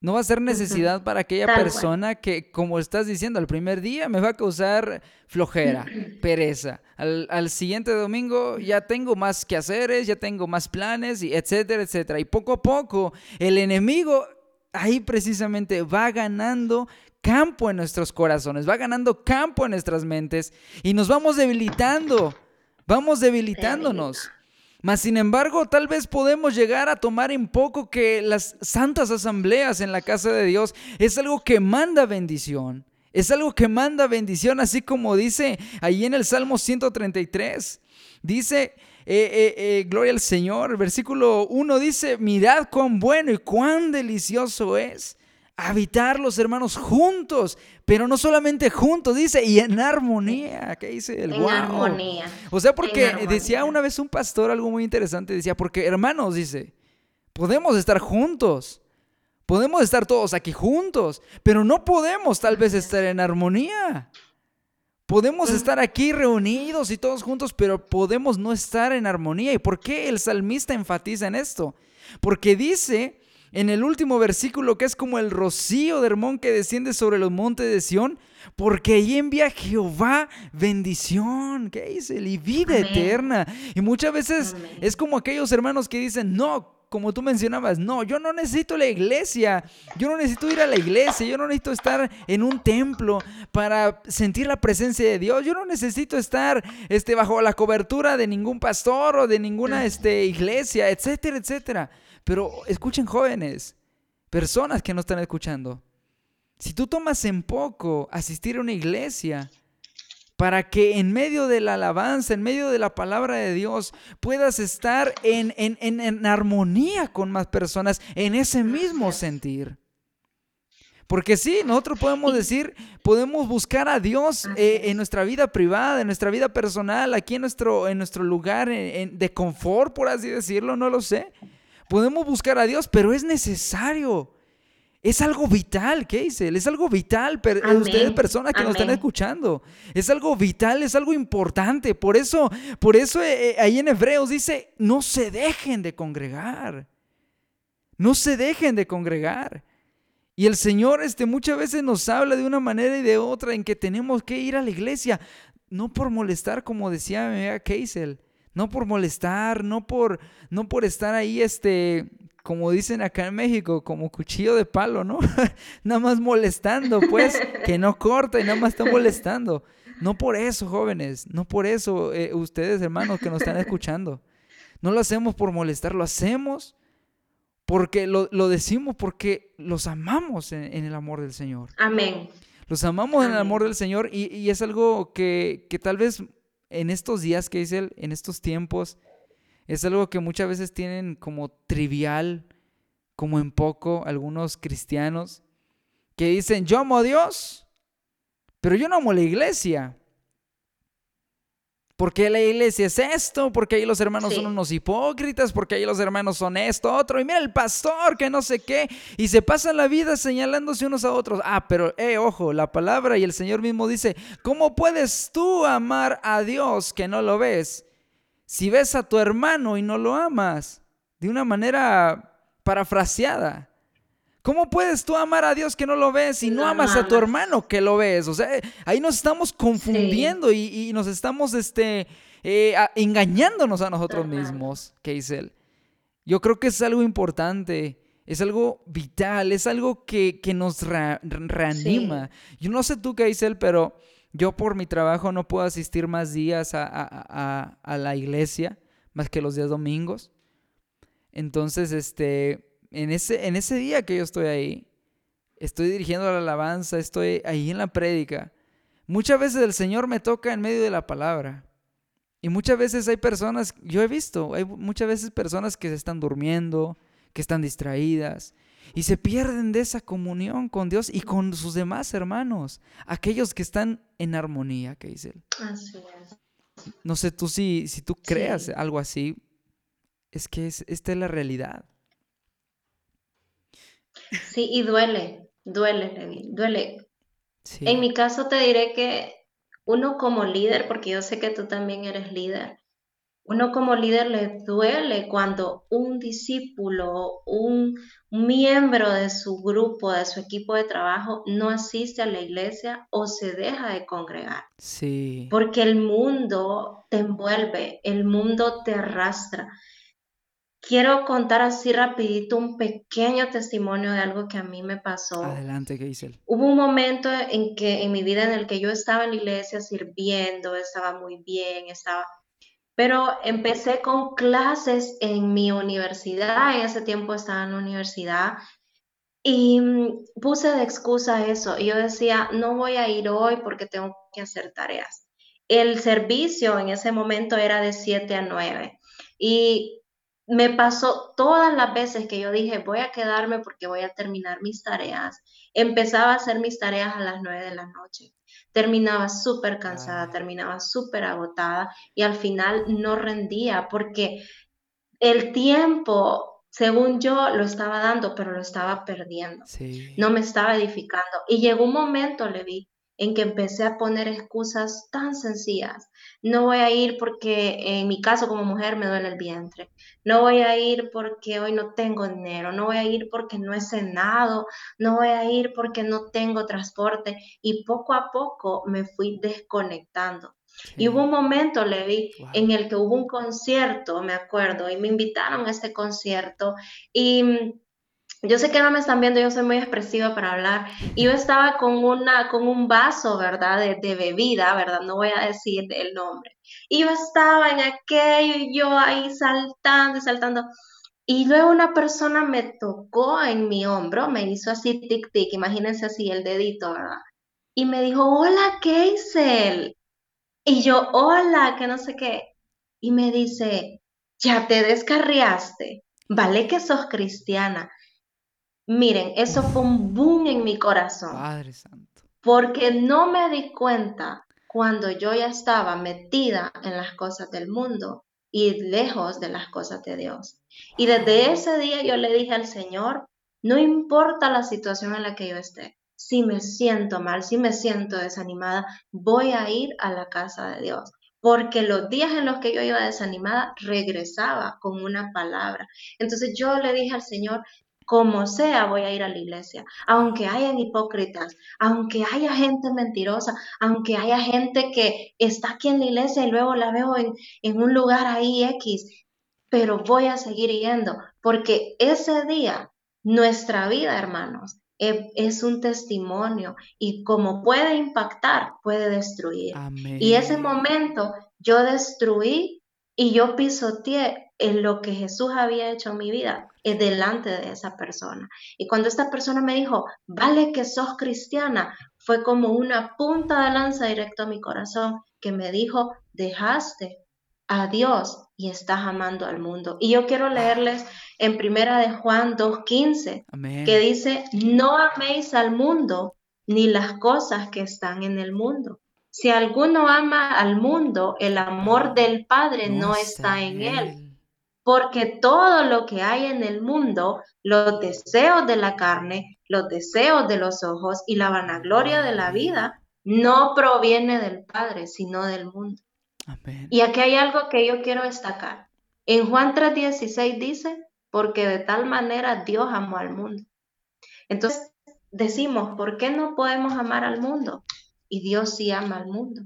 No va a ser necesidad para aquella persona que, como estás diciendo, al primer día me va a causar flojera, pereza. Al, siguiente domingo ya tengo más quehaceres, ya tengo más planes, y etcétera, etcétera. Y poco a poco el enemigo ahí precisamente va ganando campo en nuestros corazones, va ganando campo en nuestras mentes y nos vamos debilitando, vamos debilitándonos. Mas, sin embargo, tal vez podemos llegar a tomar en poco que las santas asambleas en la casa de Dios es algo que manda bendición. Es algo que manda bendición, así como dice ahí en el Salmo 133. Dice, eh, eh, eh, gloria al Señor. Versículo 1 dice, mirad cuán bueno y cuán delicioso es habitar los hermanos juntos, pero no solamente juntos, dice, y en armonía. ¿Qué dice el En armonía. O sea, porque decía una vez un pastor algo muy interesante, decía, porque hermanos, dice, podemos estar juntos. Podemos estar todos aquí juntos, pero no podemos tal vez estar en armonía. Podemos estar aquí reunidos y todos juntos, pero podemos no estar en armonía. ¿Y por qué el salmista enfatiza en esto? Porque dice en el último versículo que es como el rocío de Hermón que desciende sobre los montes de Sión, porque ahí envía Jehová bendición, ¿qué dice? Y vida eterna. Y muchas veces es como aquellos hermanos que dicen, no, como tú mencionabas, no, yo no necesito la iglesia, yo no necesito ir a la iglesia, yo no necesito estar en un templo para sentir la presencia de Dios, yo no necesito estar este, bajo la cobertura de ningún pastor o de ninguna este, iglesia, etcétera, etcétera. Pero escuchen jóvenes, personas que no están escuchando. Si tú tomas en poco asistir a una iglesia para que en medio de la alabanza, en medio de la palabra de Dios, puedas estar en, en, armonía con más personas, en ese mismo sentir. Porque sí, nosotros podemos decir, podemos buscar a Dios eh, en nuestra vida privada, en nuestra vida personal, aquí en nuestro, en nuestro lugar de confort, por así decirlo, no lo sé. Podemos buscar a Dios, pero es necesario. Es algo vital, ¿qué dice? Es algo vital, pero ustedes personas que nos están escuchando. Es algo vital, es algo importante. Por eso, por eso eh, eh, ahí en Hebreos dice, no se dejen de congregar. No se dejen de congregar. Y el Señor este, muchas veces nos habla de una manera y de otra en que tenemos que ir a la iglesia, no por molestar, como decía Keisel, no por molestar, no por, no por estar ahí, este, como dicen acá en México, como cuchillo de palo, ¿no? nada más molestando, pues, que no corta y nada más está molestando. No por eso, jóvenes, no por eso, eh, ustedes, hermanos, que nos están escuchando. No lo hacemos por molestar, lo hacemos porque lo, decimos porque los amamos en, el amor del Señor. Amén. Los amamos en el amor del Señor y, y es algo que, que tal vez en estos días que dice él, en estos tiempos, es algo que muchas veces tienen como trivial, como en poco algunos cristianos, que dicen, yo amo a Dios, pero yo no amo a la iglesia. Porque la iglesia es esto, porque ahí los hermanos son unos hipócritas, porque ahí los hermanos son esto, otro, y mira el pastor que no sé qué, y se pasan la vida señalándose unos a otros. Ah, pero, eh, ojo, la palabra y el Señor mismo dice, ¿cómo puedes tú amar a Dios que no lo ves? Si ves a tu hermano y no lo amas, de una manera parafraseada. ¿Cómo puedes tú amar a Dios que no lo ves y no amas a tu hermano que lo ves? O sea, ahí nos estamos confundiendo y, nos estamos este, eh, engañándonos a nosotros mismos, Keisel. Yo creo que es algo importante, es algo vital, es algo que, nos reanima. Yo no sé tú, Keisel, pero yo por mi trabajo no puedo asistir más días a, a la iglesia, más que los días domingos. Entonces, este en ese, en ese día que yo estoy ahí, estoy dirigiendo la alabanza, estoy ahí en la prédica, muchas veces el Señor me toca en medio de la palabra. Y muchas veces hay personas, yo he visto, hay muchas veces personas que se están durmiendo, que están distraídas y se pierden de esa comunión con Dios y con sus demás hermanos, aquellos que están en armonía, que dice él. Así es. No sé tú si, si tú creas algo así, es que es, esta es la realidad. Sí, y duele, duele, duele. En mi caso te diré que uno como líder, porque yo sé que tú también eres líder, uno como líder le duele cuando un discípulo, un miembro de su grupo, de su equipo de trabajo, no asiste a la iglesia o se deja de congregar. Sí. Porque el mundo te envuelve, el mundo te arrastra. Quiero contar así rapidito un pequeño testimonio de algo que a mí me pasó. Adelante, ¿qué dice Hubo un momento en que en mi vida en el que yo estaba en la iglesia sirviendo, estaba muy bien, estaba pero empecé con clases en mi universidad, en ese tiempo estaba en la universidad, y mm, puse de excusa eso. Y yo decía, no voy a ir hoy porque tengo que hacer tareas. El servicio en ese momento era de 7 a 9. Y me pasó todas las veces que yo dije, voy a quedarme porque voy a terminar mis tareas. Empezaba a hacer mis tareas a las 9 de la noche terminaba súper cansada, terminaba súper agotada y al final no rendía porque el tiempo, según yo, lo estaba dando, pero lo estaba perdiendo. No me estaba edificando. Y llegó un momento, Levi, en que empecé a poner excusas tan sencillas. No voy a ir porque en mi caso como mujer me duele el vientre. No voy a ir porque hoy no tengo dinero. No voy a ir porque no he cenado. No voy a ir porque no tengo transporte. Y poco a poco me fui desconectando. Y hubo un momento, Levi, en el que hubo un concierto, me acuerdo, y me invitaron a este concierto y yo sé que no me están viendo, yo soy muy expresiva para hablar. Y yo estaba con, una, con un vaso, ¿verdad? De, bebida, ¿verdad? No voy a decir el nombre. Y yo estaba en aquello y yo ahí saltando y saltando. Y luego una persona me tocó en mi hombro, me hizo así tic tic, imagínense así el dedito, ¿verdad? Y me dijo, hola, Keisel. Y yo, hola, que no sé qué. Y me dice, ya te descarriaste, vale que sos cristiana. Miren, eso fue un boom en mi corazón. Padre Santo. Porque no me di cuenta cuando yo ya estaba metida en las cosas del mundo y lejos de las cosas de Dios. Y desde ese día yo le dije al Señor, no importa la situación en la que yo esté, si me siento mal, si me siento desanimada, voy a ir a la casa de Dios. Porque los días en los que yo iba desanimada, regresaba con una palabra. Entonces yo le dije al Señor, como sea voy a ir a la iglesia, aunque hayan hipócritas, aunque haya gente mentirosa, aunque haya gente que está aquí en la iglesia y luego la veo en, en un lugar ahí X, pero voy a seguir yendo, porque ese día, nuestra vida, hermanos, e, es un testimonio y como puede impactar, puede destruir. Y ese momento yo destruí y yo pisoteé en lo que Jesús había hecho en mi vida es delante de esa persona. Y cuando esta persona me dijo, vale que sos cristiana, fue como una punta de lanza directo a mi corazón que me dijo, dejaste a Dios y estás amando al mundo. Y yo quiero leerles en primera de Juan 2.15, que dice, no améis al mundo ni las cosas que están en el mundo. Si alguno ama al mundo, el amor del Padre no, está en él porque todo lo que hay en el mundo, los deseos de la carne, los deseos de los ojos y la vanagloria de la vida, no proviene del Padre, sino del mundo. Y aquí hay algo que yo quiero destacar. En Juan 3:16 dice, porque de tal manera Dios amó al mundo. Entonces decimos, ¿por qué no podemos amar al mundo? Y Dios sí ama al mundo.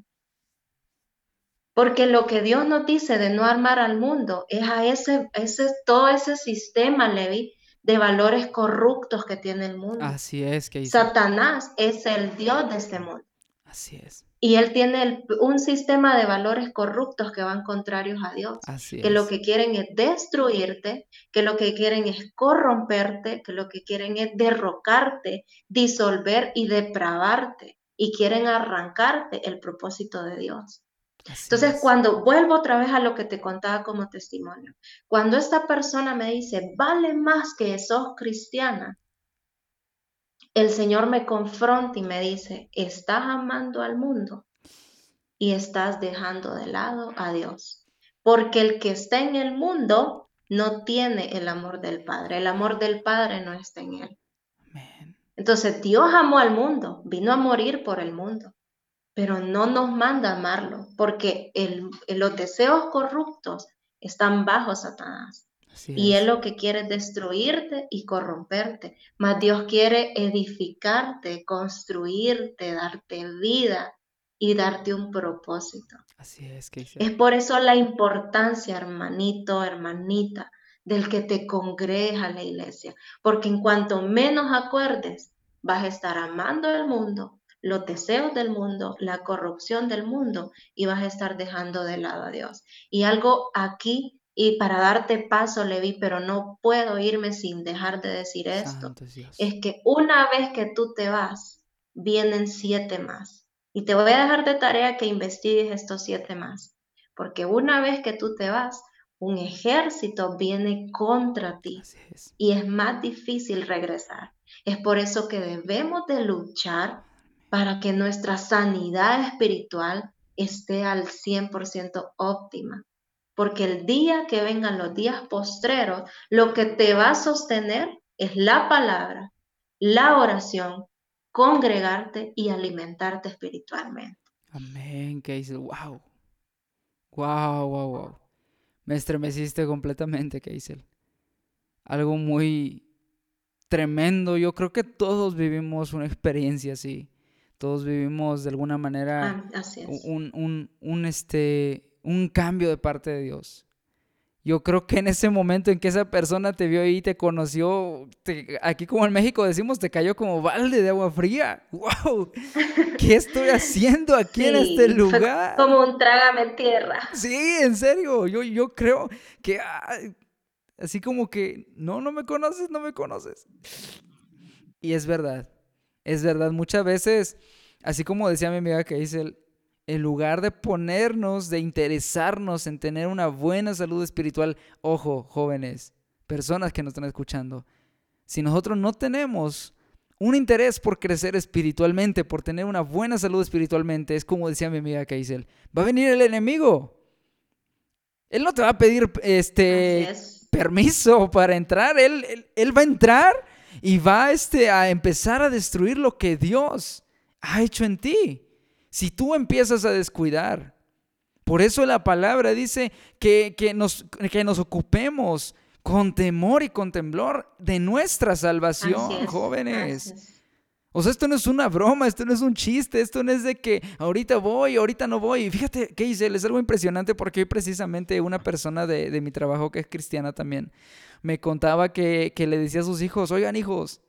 Porque lo que Dios nos dice de no armar al mundo es a ese, ese todo ese sistema, Levi, de valores corruptos que tiene el mundo. Así es que Satanás es el Dios de este mundo. Así es. Y él tiene un sistema de valores corruptos que van contrarios a Dios. Así que lo que quieren es destruirte, que lo que quieren es corromperte, que lo que quieren es derrocarte, disolver y depravarte. Y quieren arrancarte el propósito de Dios. Entonces, cuando vuelvo otra vez a lo que te contaba como testimonio, cuando esta persona me dice, vale más que sos cristiana, el Señor me confronta y me dice, estás amando al mundo y estás dejando de lado a Dios. Porque el que está en el mundo no tiene el amor del Padre. El amor del Padre no está en él. Entonces Dios amó al mundo, vino a morir por el mundo. Pero no nos manda a amarlo, porque los deseos corruptos están bajo Satanás. y él lo que quiere es destruirte y corromperte. Mas Dios quiere edificarte, construirte, darte vida y darte un propósito. Así es, que Es por eso la importancia, hermanito, hermanita, del que te congregues a la iglesia. Porque en cuanto menos acuerdes, vas a estar amando el mundo, los deseos del mundo, la corrupción del mundo y vas a estar dejando de lado a Dios. Y algo aquí, y para darte paso, Levi, pero no puedo irme sin dejar de decir esto, es que una vez que tú te vas, vienen siete más. Y te voy a dejar de tarea que investigues estos siete más, porque una vez que tú te vas, un ejército viene contra ti y es más difícil regresar. Es por eso que debemos de luchar para que nuestra sanidad espiritual esté al 100% óptima. Porque el día que vengan los días postreros, lo que te va a sostener es la palabra, la oración, congregarte y alimentarte espiritualmente. Amén, que dice, wow, wow, wow, wow. Me estremeciste completamente, Keisel. Algo muy tremendo. Yo creo que todos vivimos una experiencia así. Todos vivimos de alguna manera ah, un, un, un, este, un cambio de parte de Dios. Yo creo que en ese momento en que esa persona te vio y te conoció, aquí como en México decimos, te cayó como balde de agua fría. ¡Wow! ¿Qué estoy haciendo aquí en este lugar? Como un trágame en tierra. Sí, en serio. Yo, yo creo que así como que, no, no me conoces, no me conoces. Y es verdad. Es verdad, muchas veces, así como decía mi amiga que dice, en lugar de ponernos, de interesarnos en tener una buena salud espiritual, ojo, jóvenes, personas que nos están escuchando, si nosotros no tenemos un interés por crecer espiritualmente, por tener una buena salud espiritualmente, es como decía mi amiga Keisel, va a venir el enemigo. Él no te va a pedir este permiso para entrar, él, él, él va a entrar y va este, a empezar a destruir lo que Dios ha hecho en ti. Si tú empiezas a descuidar. Por eso la palabra dice que, nos, que nos ocupemos con temor y con temblor de nuestra salvación, jóvenes. O sea, esto no es una broma, esto no es un chiste, esto no es de que ahorita voy, ahorita no voy. Fíjate, ¿qué hice? Es algo impresionante porque hoy precisamente una persona de, de mi trabajo que es cristiana también me contaba que, le decía a sus hijos, oigan hijos,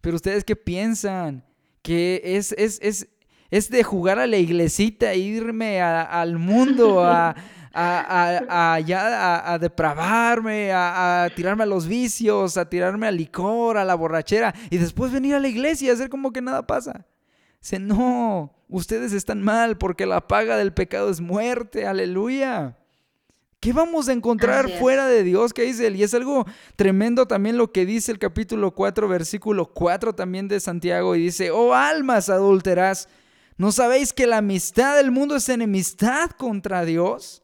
pero ustedes qué piensan? Que es, es, es, es de jugar a la iglesita irme al mundo a, a, a, depravarme, a, tirarme a los vicios, a tirarme al licor, a la borrachera y después venir a la iglesia y hacer como que nada pasa. Dice, no, ustedes están mal porque la paga del pecado es muerte, aleluya. ¿Qué vamos a encontrar fuera de Dios? ¿Qué dice él? Y es algo tremendo también lo que dice el capítulo 4, versículo 4 también de Santiago. Y dice, oh almas adúlteras, ¿no sabéis que la amistad del mundo es enemistad contra Dios?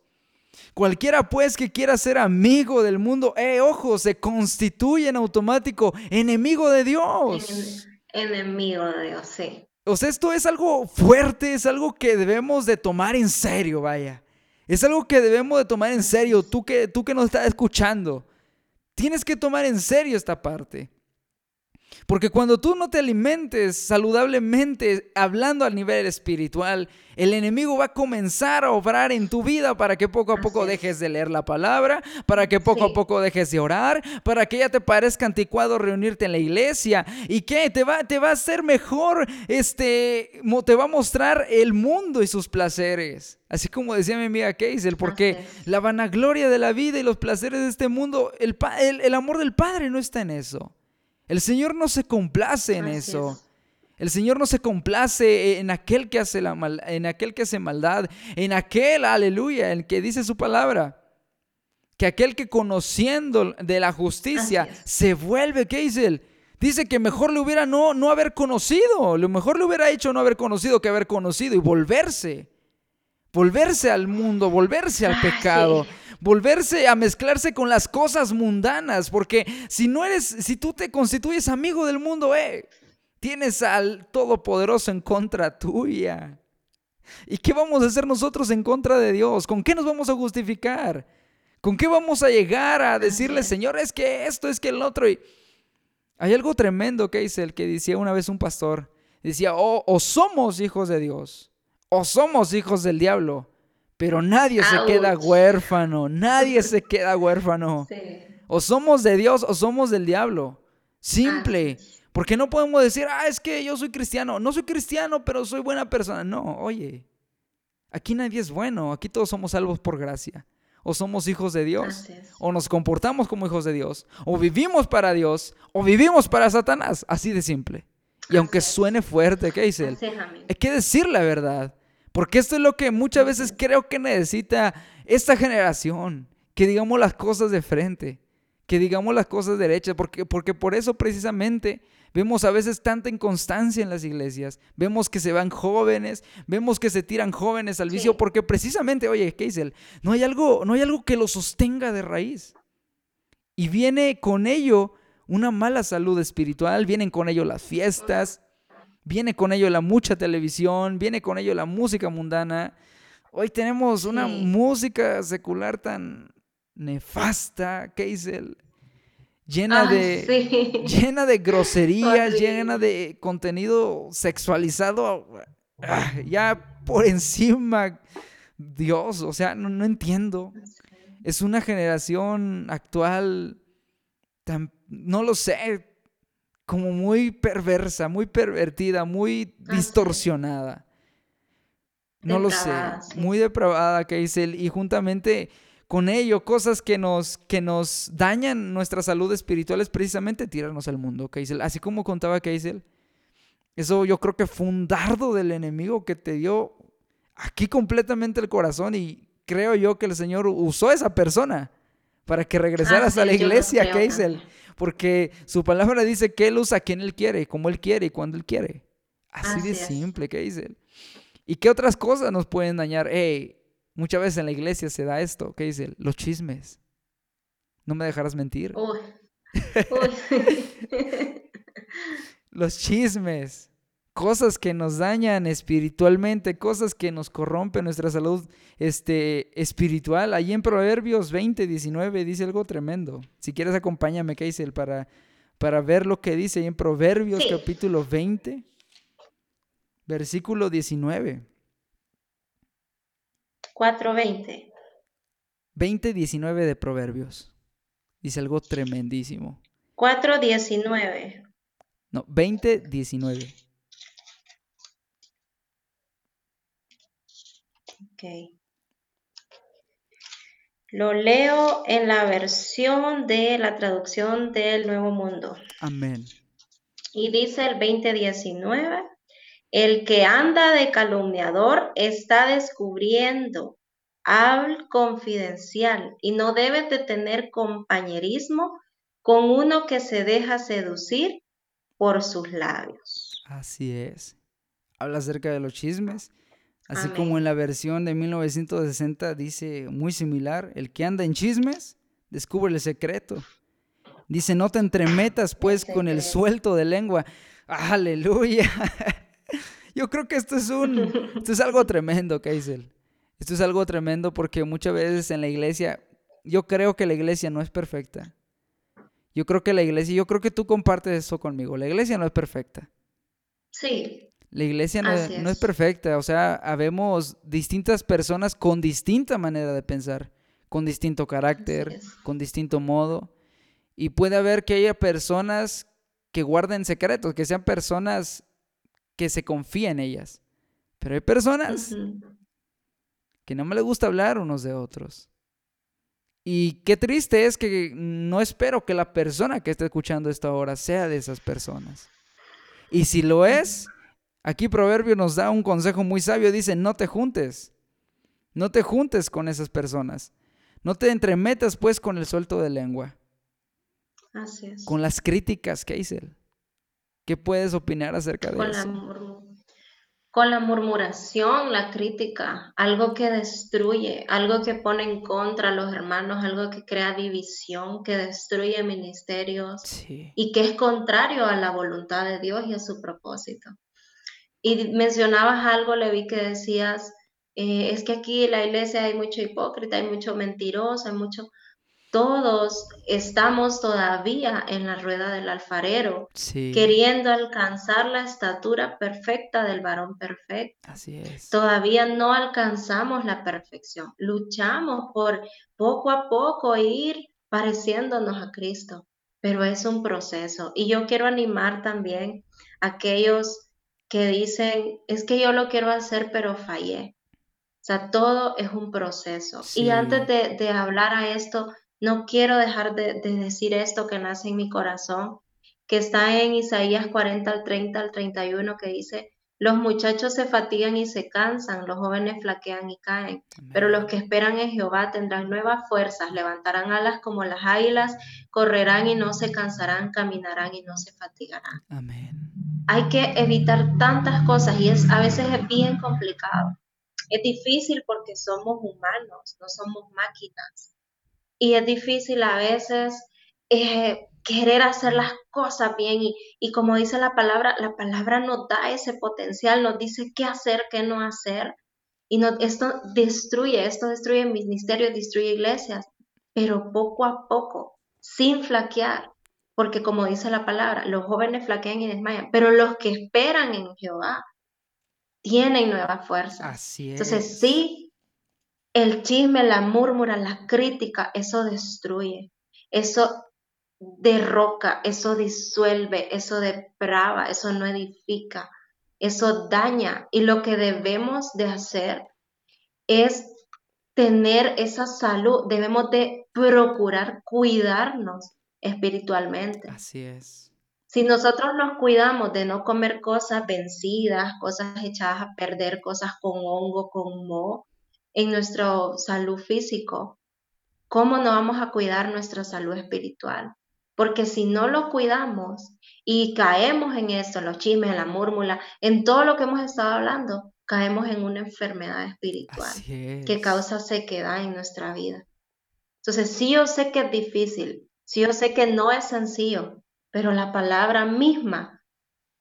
Cualquiera pues que quiera ser amigo del mundo, eh, ojo, se constituye en automático enemigo de Dios. enemigo de Dios, sí. O sea, esto es algo fuerte, es algo que debemos de tomar en serio, vaya. Es algo que debemos de tomar en serio. Tú que, tú que nos estás escuchando, tienes que tomar en serio esta parte. Porque cuando tú no te alimentes saludablemente, hablando al nivel espiritual, el enemigo va a comenzar a obrar en tu vida para que poco a poco dejes de leer la palabra, para que poco a poco dejes de orar, para que ya te parezca anticuado reunirte en la iglesia. ¿Y qué? Te va, te va a hacer mejor, este, te va a mostrar el mundo y sus placeres. Así como decía mi amiga Keisel, porque la vanagloria de la vida y los placeres de este mundo, el, el amor del Padre no está en eso. El Señor no se complace en eso. El Señor no se complace en aquel que hace la mal, en aquel que hace maldad, en aquel, aleluya, el que dice su palabra. Que aquel que conociendo de la justicia se vuelve, ¿qué dice él? Dice que mejor le hubiera no, no haber conocido, lo mejor le hubiera hecho no haber conocido que haber conocido y volverse. Volverse al mundo, volverse al pecado volverse a mezclarse con las cosas mundanas, porque si no eres, si tú te constituyes amigo del mundo, eh, tienes al Todopoderoso en contra tuya. ¿Y qué vamos a hacer nosotros en contra de Dios? ¿Con qué nos vamos a justificar? ¿Con qué vamos a llegar a decirle, Señor, es que esto, es que el otro? Y hay algo tremendo que dice el que decía una vez un pastor. Decía, oh, o somos hijos de Dios, o somos hijos del diablo, pero nadie se queda huérfano, nadie se queda huérfano. O somos de Dios o somos del diablo. Simple. Porque no podemos decir, ah, es que yo soy cristiano. No soy cristiano, pero soy buena persona. No, oye, aquí nadie es bueno, aquí todos somos salvos por gracia. O somos hijos de Dios, o nos comportamos como hijos de Dios, o vivimos para Dios, o vivimos para Satanás. Así de simple. Y aunque suene fuerte, ¿qué dice él? Hay que decir la verdad. Porque esto es lo que muchas veces creo que necesita esta generación. Que digamos las cosas de frente. Que digamos las cosas derechas. Porque, porque por eso precisamente Vemos a veces tanta inconstancia en las iglesias. Vemos que se van jóvenes, vemos que se tiran jóvenes al vicio porque precisamente, oye, Keisel, no hay algo, no hay algo que lo sostenga de raíz. Y viene con ello una mala salud espiritual, vienen con ello las fiestas, viene con ello la mucha televisión, viene con ello la música mundana. Hoy tenemos una música secular tan nefasta, Keisel, llena, de, llena de groserías, llena de contenido sexualizado, ah, ya por encima, Dios, o sea, no, entiendo. Es una generación actual, tan, no lo sé, como muy perversa, muy pervertida, muy distorsionada. No lo sé, muy depravada, que dice él, y juntamente con ello, cosas que nos, que nos dañan nuestra salud espiritual es precisamente tirarnos al mundo, Keisel. Así como contaba Keisel, eso yo creo que fue un dardo del enemigo que te dio aquí completamente el corazón y creo yo que el Señor usó a esa persona para que regresaras ah, a la iglesia, Keisel. Porque su palabra dice que Él usa a quien Él quiere, como Él quiere y cuando Él quiere. Así, de simple, Keisel. ¿Y qué otras cosas nos pueden dañar? Hey, Muchas veces en la iglesia se da esto, ¿qué dice? Los chismes. No me dejarás mentir. Los chismes. Cosas que nos dañan espiritualmente, cosas que nos corrompen nuestra salud este, espiritual. Allí en Proverbios 20, 19 dice algo tremendo. Si quieres acompáñame, dice para, para ver lo que dice ahí en Proverbios capítulo 20, versículo 19. 4.20. 20.19 de Proverbios. Dice algo tremendísimo. 4.19. No, 20.19. Ok. Lo leo en la versión de la traducción del Nuevo Mundo. Amén. Y dice el 2019, el que anda de calumniador está descubriendo al confidencial y no debe de tener compañerismo con uno que se deja seducir por sus labios. Así es. Habla acerca de los chismes. Así como en la versión de 1960 dice muy similar, el que anda en chismes, descubre el secreto. Dice, no te entremetas pues con el suelto de lengua. Aleluya. Yo creo que esto es un, esto es algo tremendo, Keisel. Esto es algo tremendo porque muchas veces en la iglesia, yo creo que la iglesia no es perfecta. Yo creo que la iglesia, yo creo que tú compartes eso conmigo. La iglesia no es perfecta. Sí. La iglesia no, es. perfecta. O sea, habemos distintas personas con distinta manera de pensar, con distinto carácter, con distinto modo. Y puede haber que haya personas que guarden secretos, que sean personas que se confía en ellas. Pero hay personas que no me les gusta hablar unos de otros. Y qué triste es que no espero que la persona que esté escuchando esta hora sea de esas personas. Y si lo es, aquí Proverbio nos da un consejo muy sabio. Dice, no te juntes. No te juntes con esas personas. No te entremetas pues con el suelto de lengua. Así es. Con las críticas él. ¿Qué puedes opinar acerca de eso? con la murmuración, la crítica, algo que destruye, algo que pone en contra a los hermanos, algo que crea división, que destruye ministerios y que es contrario a la voluntad de Dios y a su propósito. Y mencionabas algo, le vi que decías, eh, es que aquí en la iglesia hay mucho hipócrita, hay mucho mentiroso, hay mucho todos estamos todavía en la rueda del alfarero, queriendo alcanzar la estatura perfecta del varón perfecto. Así es. Todavía no alcanzamos la perfección. Luchamos por poco a poco ir pareciéndonos a Cristo, pero es un proceso. Y yo quiero animar también a aquellos que dicen, es que yo lo quiero hacer, pero fallé. O sea, todo es un proceso. Y antes de, de hablar a esto, no quiero dejar de, decir esto que nace en mi corazón, que está en Isaías 40 al 30 al 31, que dice, los muchachos se fatigan y se cansan, los jóvenes flaquean y caen, pero los que esperan en Jehová tendrán nuevas fuerzas, levantarán alas como las águilas, correrán y no se cansarán, caminarán y no se fatigarán. Amén. Hay que evitar tantas cosas y es a veces es bien complicado. Es difícil porque somos humanos, no somos máquinas y es difícil a veces eh, querer hacer las cosas bien y, como dice la palabra, la palabra nos da ese potencial, nos dice qué hacer, qué no hacer. Y no, esto destruye, esto destruye ministerios, destruye iglesias, pero poco a poco, sin flaquear, porque como dice la palabra, los jóvenes flaquean y desmayan, pero los que esperan en Jehová tienen nueva fuerza. Así es. Entonces sí, el chisme, la murmura, la crítica, eso destruye, eso derroca, eso disuelve, eso deprava, eso no edifica, eso daña. Y lo que debemos de hacer es tener esa salud, debemos de procurar cuidarnos espiritualmente. Así es. Si nosotros nos cuidamos de no comer cosas vencidas, cosas echadas a perder, cosas con hongo, con moho, en nuestra salud físico, ¿cómo no vamos a cuidar nuestra salud espiritual? Porque si no lo cuidamos y caemos en esto, en los chismes, en la murmula, en todo lo que hemos estado hablando, caemos en una enfermedad espiritual que causa sequedad en nuestra vida. Entonces, sí yo sé que es difícil, sí yo sé que no es sencillo, pero la palabra misma,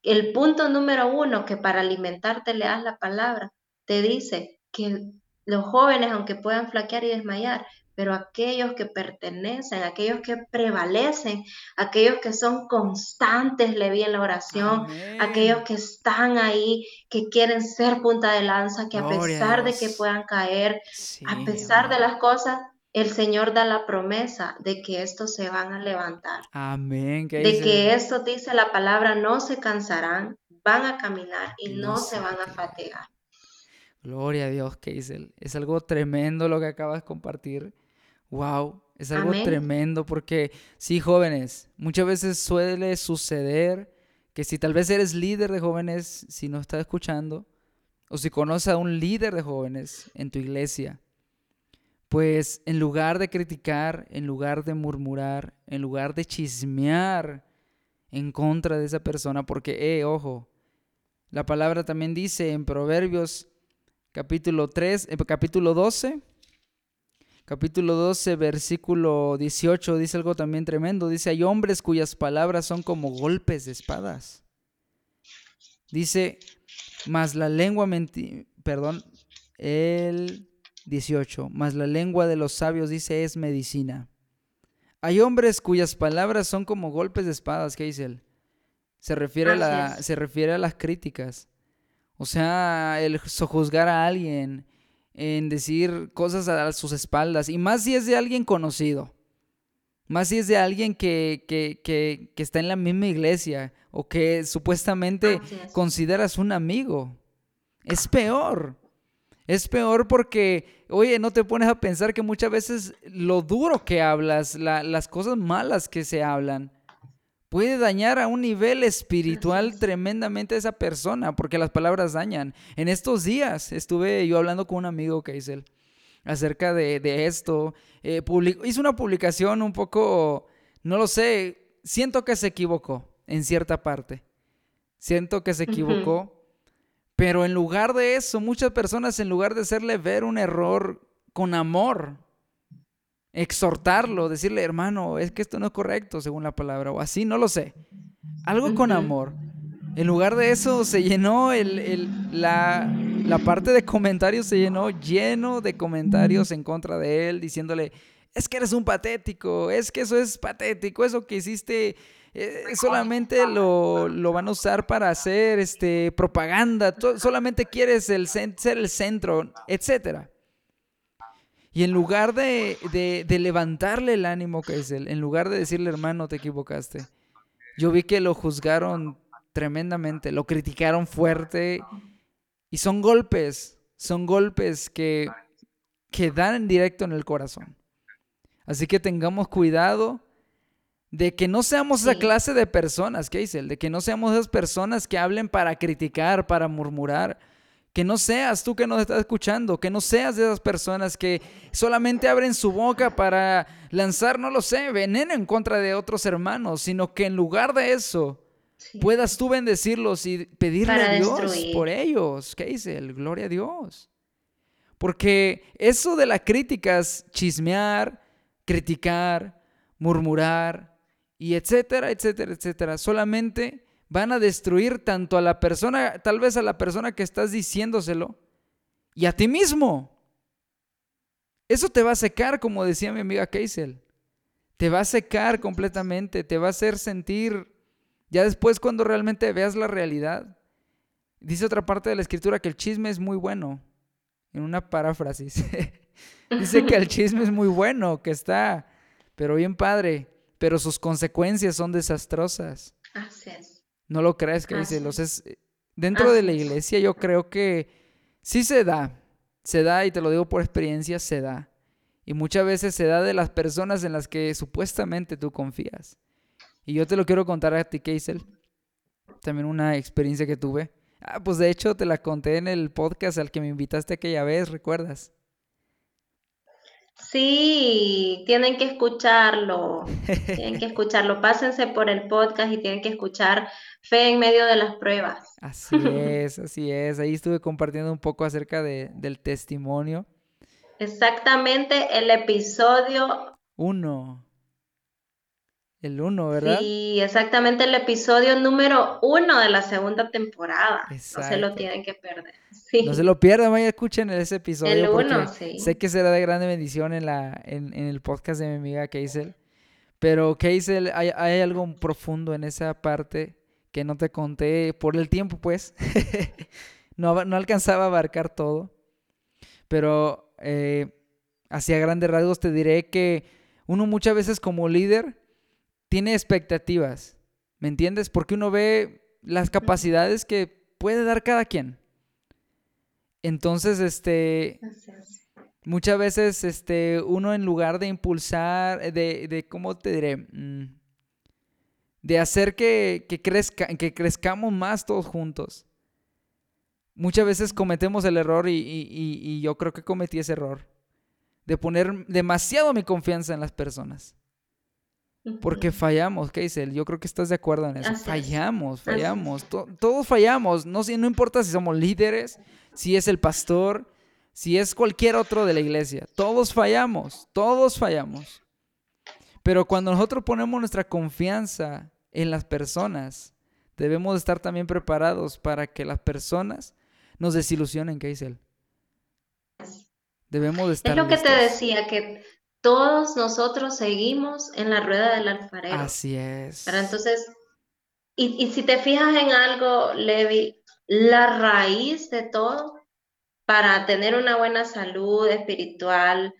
el punto número uno que para alimentarte leas la palabra, te dice que los jóvenes, aunque puedan flaquear y desmayar, pero aquellos que pertenecen, aquellos que prevalecen, aquellos que son constantes, le vi en la oración, aquellos que están ahí, que quieren ser punta de lanza, que a pesar de que puedan caer, a pesar de las cosas, el Señor da la promesa de que estos se van a levantar. Amén. de que esto dice la palabra, no se cansarán, van a caminar y no, se van a fatigar. Gloria a Dios, Keisel. Es algo tremendo lo que acabas de compartir. Wow, es algo tremendo porque sí, jóvenes, muchas veces suele suceder que si tal vez eres líder de jóvenes, si no estás escuchando, o si conoces a un líder de jóvenes en tu iglesia, pues en lugar de criticar, en lugar de murmurar, en lugar de chismear en contra de esa persona, porque, eh, ojo, la palabra también dice en Proverbios capítulo 3, eh, capítulo 12, capítulo 12, versículo 18, dice algo también tremendo. Dice, hay hombres cuyas palabras son como golpes de espadas. Dice, más la lengua menti perdón, el 18, más la lengua de los sabios dice es medicina. Hay hombres cuyas palabras son como golpes de espadas, ¿qué dice él? Se refiere, a la, se refiere a las críticas. O sea, el sojuzgar a alguien, en decir cosas a sus espaldas, y más si es de alguien conocido, más si es de alguien que, que, que, que está en la misma iglesia o que supuestamente consideras un amigo. Es peor. Es peor porque, oye, no te pones a pensar que muchas veces lo duro que hablas, las cosas malas que se hablan, puede dañar a un nivel espiritual tremendamente a esa persona, porque las palabras dañan. En estos días estuve yo hablando con un amigo que dice acerca de, esto. Eh, hizo una publicación un poco, no lo sé, siento que se equivocó en cierta parte. Siento que se equivocó. Pero en lugar de eso, muchas personas, en lugar de hacerle ver un error con amor, exhortarlo, decirle, hermano, es que esto no es correcto según la palabra, o así, no lo sé. Algo con amor. En lugar de eso, se llenó el, la, la parte de comentarios, se llenó lleno de comentarios en contra de él, diciéndole, es que eres un patético, es que eso es patético, eso que hiciste eh, solamente lo, lo, van a usar para hacer este, propaganda, solamente quieres el, ser el centro, etc. Y en lugar de, de, levantarle el ánimo él, en lugar de decirle, hermano, te equivocaste, yo vi que lo juzgaron tremendamente, lo criticaron fuerte y son golpes, son golpes que, que dan en directo en el corazón. Así que tengamos cuidado de que no seamos esa clase de personas, Keisel, de que no seamos esas personas que hablen para criticar, para murmurar. Que no seas tú que nos estás escuchando, que no seas de esas personas que solamente abren su boca para lanzar, no lo sé, veneno en contra de otros hermanos, sino que en lugar de eso puedas tú bendecirlos y pedirle a Dios por ellos. Keisel, gloria a Dios. Porque eso de las críticas, chismear, criticar, murmurar y etcétera, etcétera, etcétera, solamente van a destruir tanto a la persona, tal vez a la persona que estás diciéndoselo, y a ti mismo. Eso te va a secar, como decía mi amiga Keisel. Te va a secar completamente, te va a hacer sentir, ya después cuando realmente veas la realidad. Dice otra parte de la escritura que el chisme es muy bueno, en una paráfrasis. Dice que el chisme es muy bueno, que está, pero bien padre, pero sus consecuencias son desastrosas. Así es. No lo crees que dice, los es dentro de la iglesia yo creo que sí se da, se da y te lo digo por experiencia, se da. Y muchas veces se da de las personas en las que supuestamente tú confías. Y yo te lo quiero contar a ti, Keisel. También una experiencia que tuve. Ah, pues de hecho te la conté en el podcast al que me invitaste aquella vez, ¿recuerdas? Sí, tienen que escucharlo, tienen que escucharlo. Pásense por el podcast y tienen que escuchar Fe en medio de las pruebas. Así es, así es. Ahí estuve compartiendo un poco acerca de, del testimonio. Exactamente el episodio uno. El uno, ¿verdad? Sí, exactamente el episodio número uno de la segunda temporada. No se lo tienen que perder. No se lo pierdan, vaya, escuchen ese episodio. El uno, sí. Sé que será de grande bendición en, la, en, el podcast de mi amiga Keisel. Pero Keisel, hay, hay algo profundo en esa parte que no te conté por el tiempo, pues. no, no alcanzaba a abarcar todo. Pero eh, hacia grandes rasgos te diré que uno muchas veces como líder tiene expectativas, ¿me entiendes? Porque uno ve las capacidades que puede dar cada quien. Entonces, este, muchas veces, este, uno en lugar de impulsar, de, de ¿cómo te diré? Mm, de hacer que, que, crezca, que crezcamos más todos juntos. Muchas veces cometemos el error y, y yo creo que cometí ese error. De poner demasiado mi confianza en las personas. Porque fallamos, Keisel. Yo creo que estás de acuerdo en eso. fallamos, fallamos. todos fallamos. No, no importa si somos líderes, si es el pastor, si es cualquier otro de la iglesia. Todos fallamos, todos fallamos. Pero cuando nosotros ponemos nuestra confianza en las personas, debemos estar también preparados para que las personas nos desilusionen, Keisel. Debemos estar. Es lo que te decía, que todos nosotros seguimos en la rueda del alfarero. Así es. Pero entonces, y, y si te fijas en algo, Levi, la raíz de todo para tener una buena salud espiritual,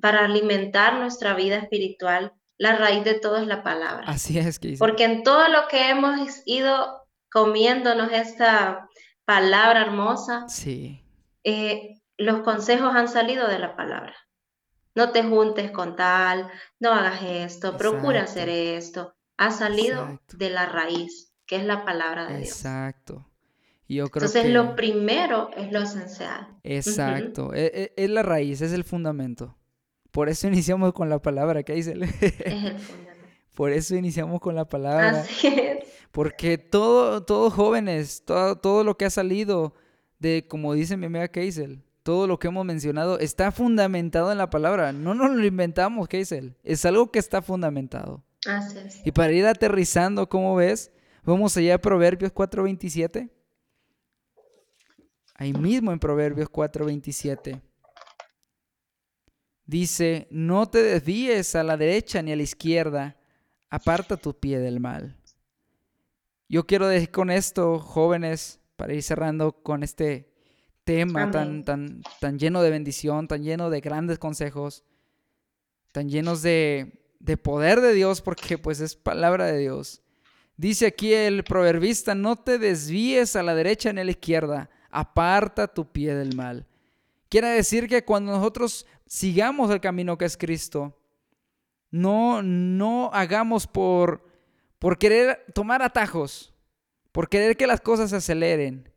para alimentar nuestra vida espiritual, la raíz de todo es la palabra. Así es, que Porque en todo lo que hemos ido comiéndonos esta palabra hermosa, sí. Eh, los consejos han salido de la palabra no te juntes con tal, no hagas esto, procura hacer esto. Ha salido de la raíz, que es la palabra de Dios. Exacto. Yo creo Entonces lo primero es lo esencial. Exacto. E, e, es, la raíz, es el fundamento. Por eso iniciamos con la palabra, ¿qué dice? Es el fundamento. Por eso iniciamos con la palabra. Así es. Porque todo, todos jóvenes, todo, todo lo que ha salido de, como dice mi amiga Keisel, todo lo que hemos mencionado está fundamentado en la palabra. No nos lo inventamos, Keisel. Es algo que está fundamentado. Así es. Y para ir aterrizando, ¿cómo ves? Vamos allá a Proverbios 4:27. Ahí mismo en Proverbios 4:27. Dice, no te desvíes a la derecha ni a la izquierda, aparta tu pie del mal. Yo quiero decir con esto, jóvenes, para ir cerrando con este tema tan, tan, tan lleno de bendición, tan lleno de grandes consejos, tan llenos de, de poder de Dios, porque pues es palabra de Dios. Dice aquí el proverbista, no te desvíes a la derecha ni a la izquierda, aparta tu pie del mal. Quiere decir que cuando nosotros sigamos el camino que es Cristo, no, no hagamos por, por querer tomar atajos, por querer que las cosas se aceleren,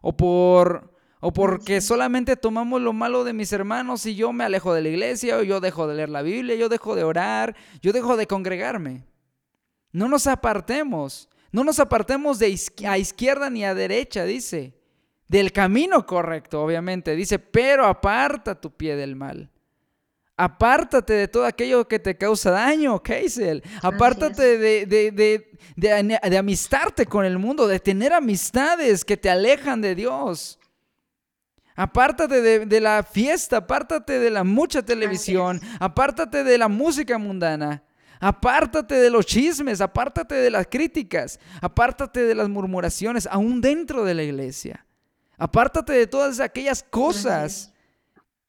o por o porque solamente tomamos lo malo de mis hermanos y yo me alejo de la iglesia, o yo dejo de leer la Biblia, yo dejo de orar, yo dejo de congregarme. No nos apartemos, no nos apartemos de a izquierda ni a derecha, dice. Del camino correcto, obviamente. Dice, pero aparta tu pie del mal. Apártate de todo aquello que te causa daño, Keisel. Apártate de, de, de, amistarte con el mundo, de tener amistades que te alejan de Dios. Apártate de, la fiesta, apártate de la mucha televisión, apártate de la música mundana. Apártate de los chismes, apártate de las críticas, apártate de las murmuraciones, aún dentro de la iglesia. Apártate de todas aquellas cosas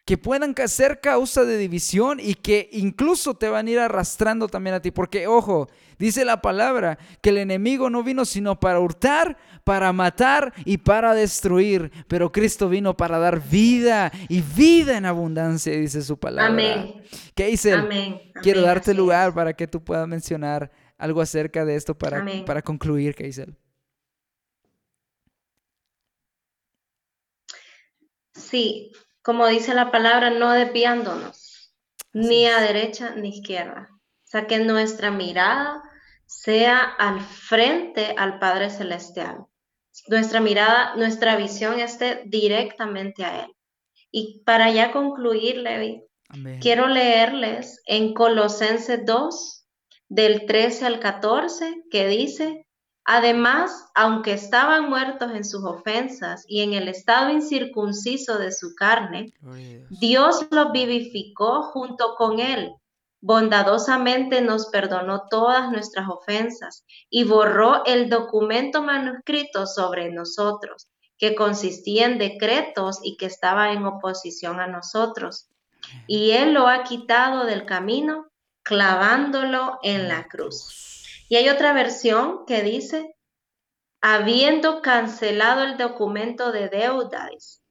que puedan ser causa de división y que incluso te van a ir arrastrando también a ti. Porque, ojo, dice la palabra que el enemigo no vino sino para hurtar, para matar y para destruir. Pero Cristo vino para dar vida y vida en abundancia, dice su palabra. Amén. ¿Qué dice? Amén. Quiero darte lugar para que tú puedas mencionar algo acerca de esto para, para concluir, ¿qué dice? Sí, como dice la palabra, no desviándonos, ni a derecha ni izquierda. O sea, que nuestra mirada sea al frente al Padre Celestial. Nuestra mirada, nuestra visión esté directamente a Él. Y para ya concluir, Levi, quiero leerles en Colosenses 2, del 13 al 14, que dice, Además, aunque estaban muertos en sus ofensas y en el estado incircunciso de su carne, Dios los vivificó junto con él. Bondadosamente nos perdonó todas nuestras ofensas y borró el documento manuscrito sobre nosotros, que consistía en decretos y que estaba en oposición a nosotros. Y él lo ha quitado del camino, clavándolo en la cruz. Y hay otra versión que dice, habiendo cancelado el documento de deudas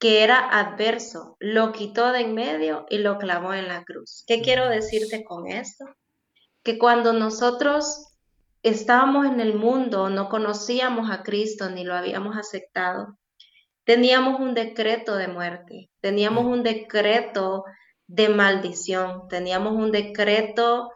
que era adverso, lo quitó de en medio y lo clavó en la cruz. ¿Qué quiero decirte con esto? Que cuando nosotros estábamos en el mundo, no conocíamos a Cristo ni lo habíamos aceptado, teníamos un decreto de muerte, teníamos un decreto de maldición, teníamos un decreto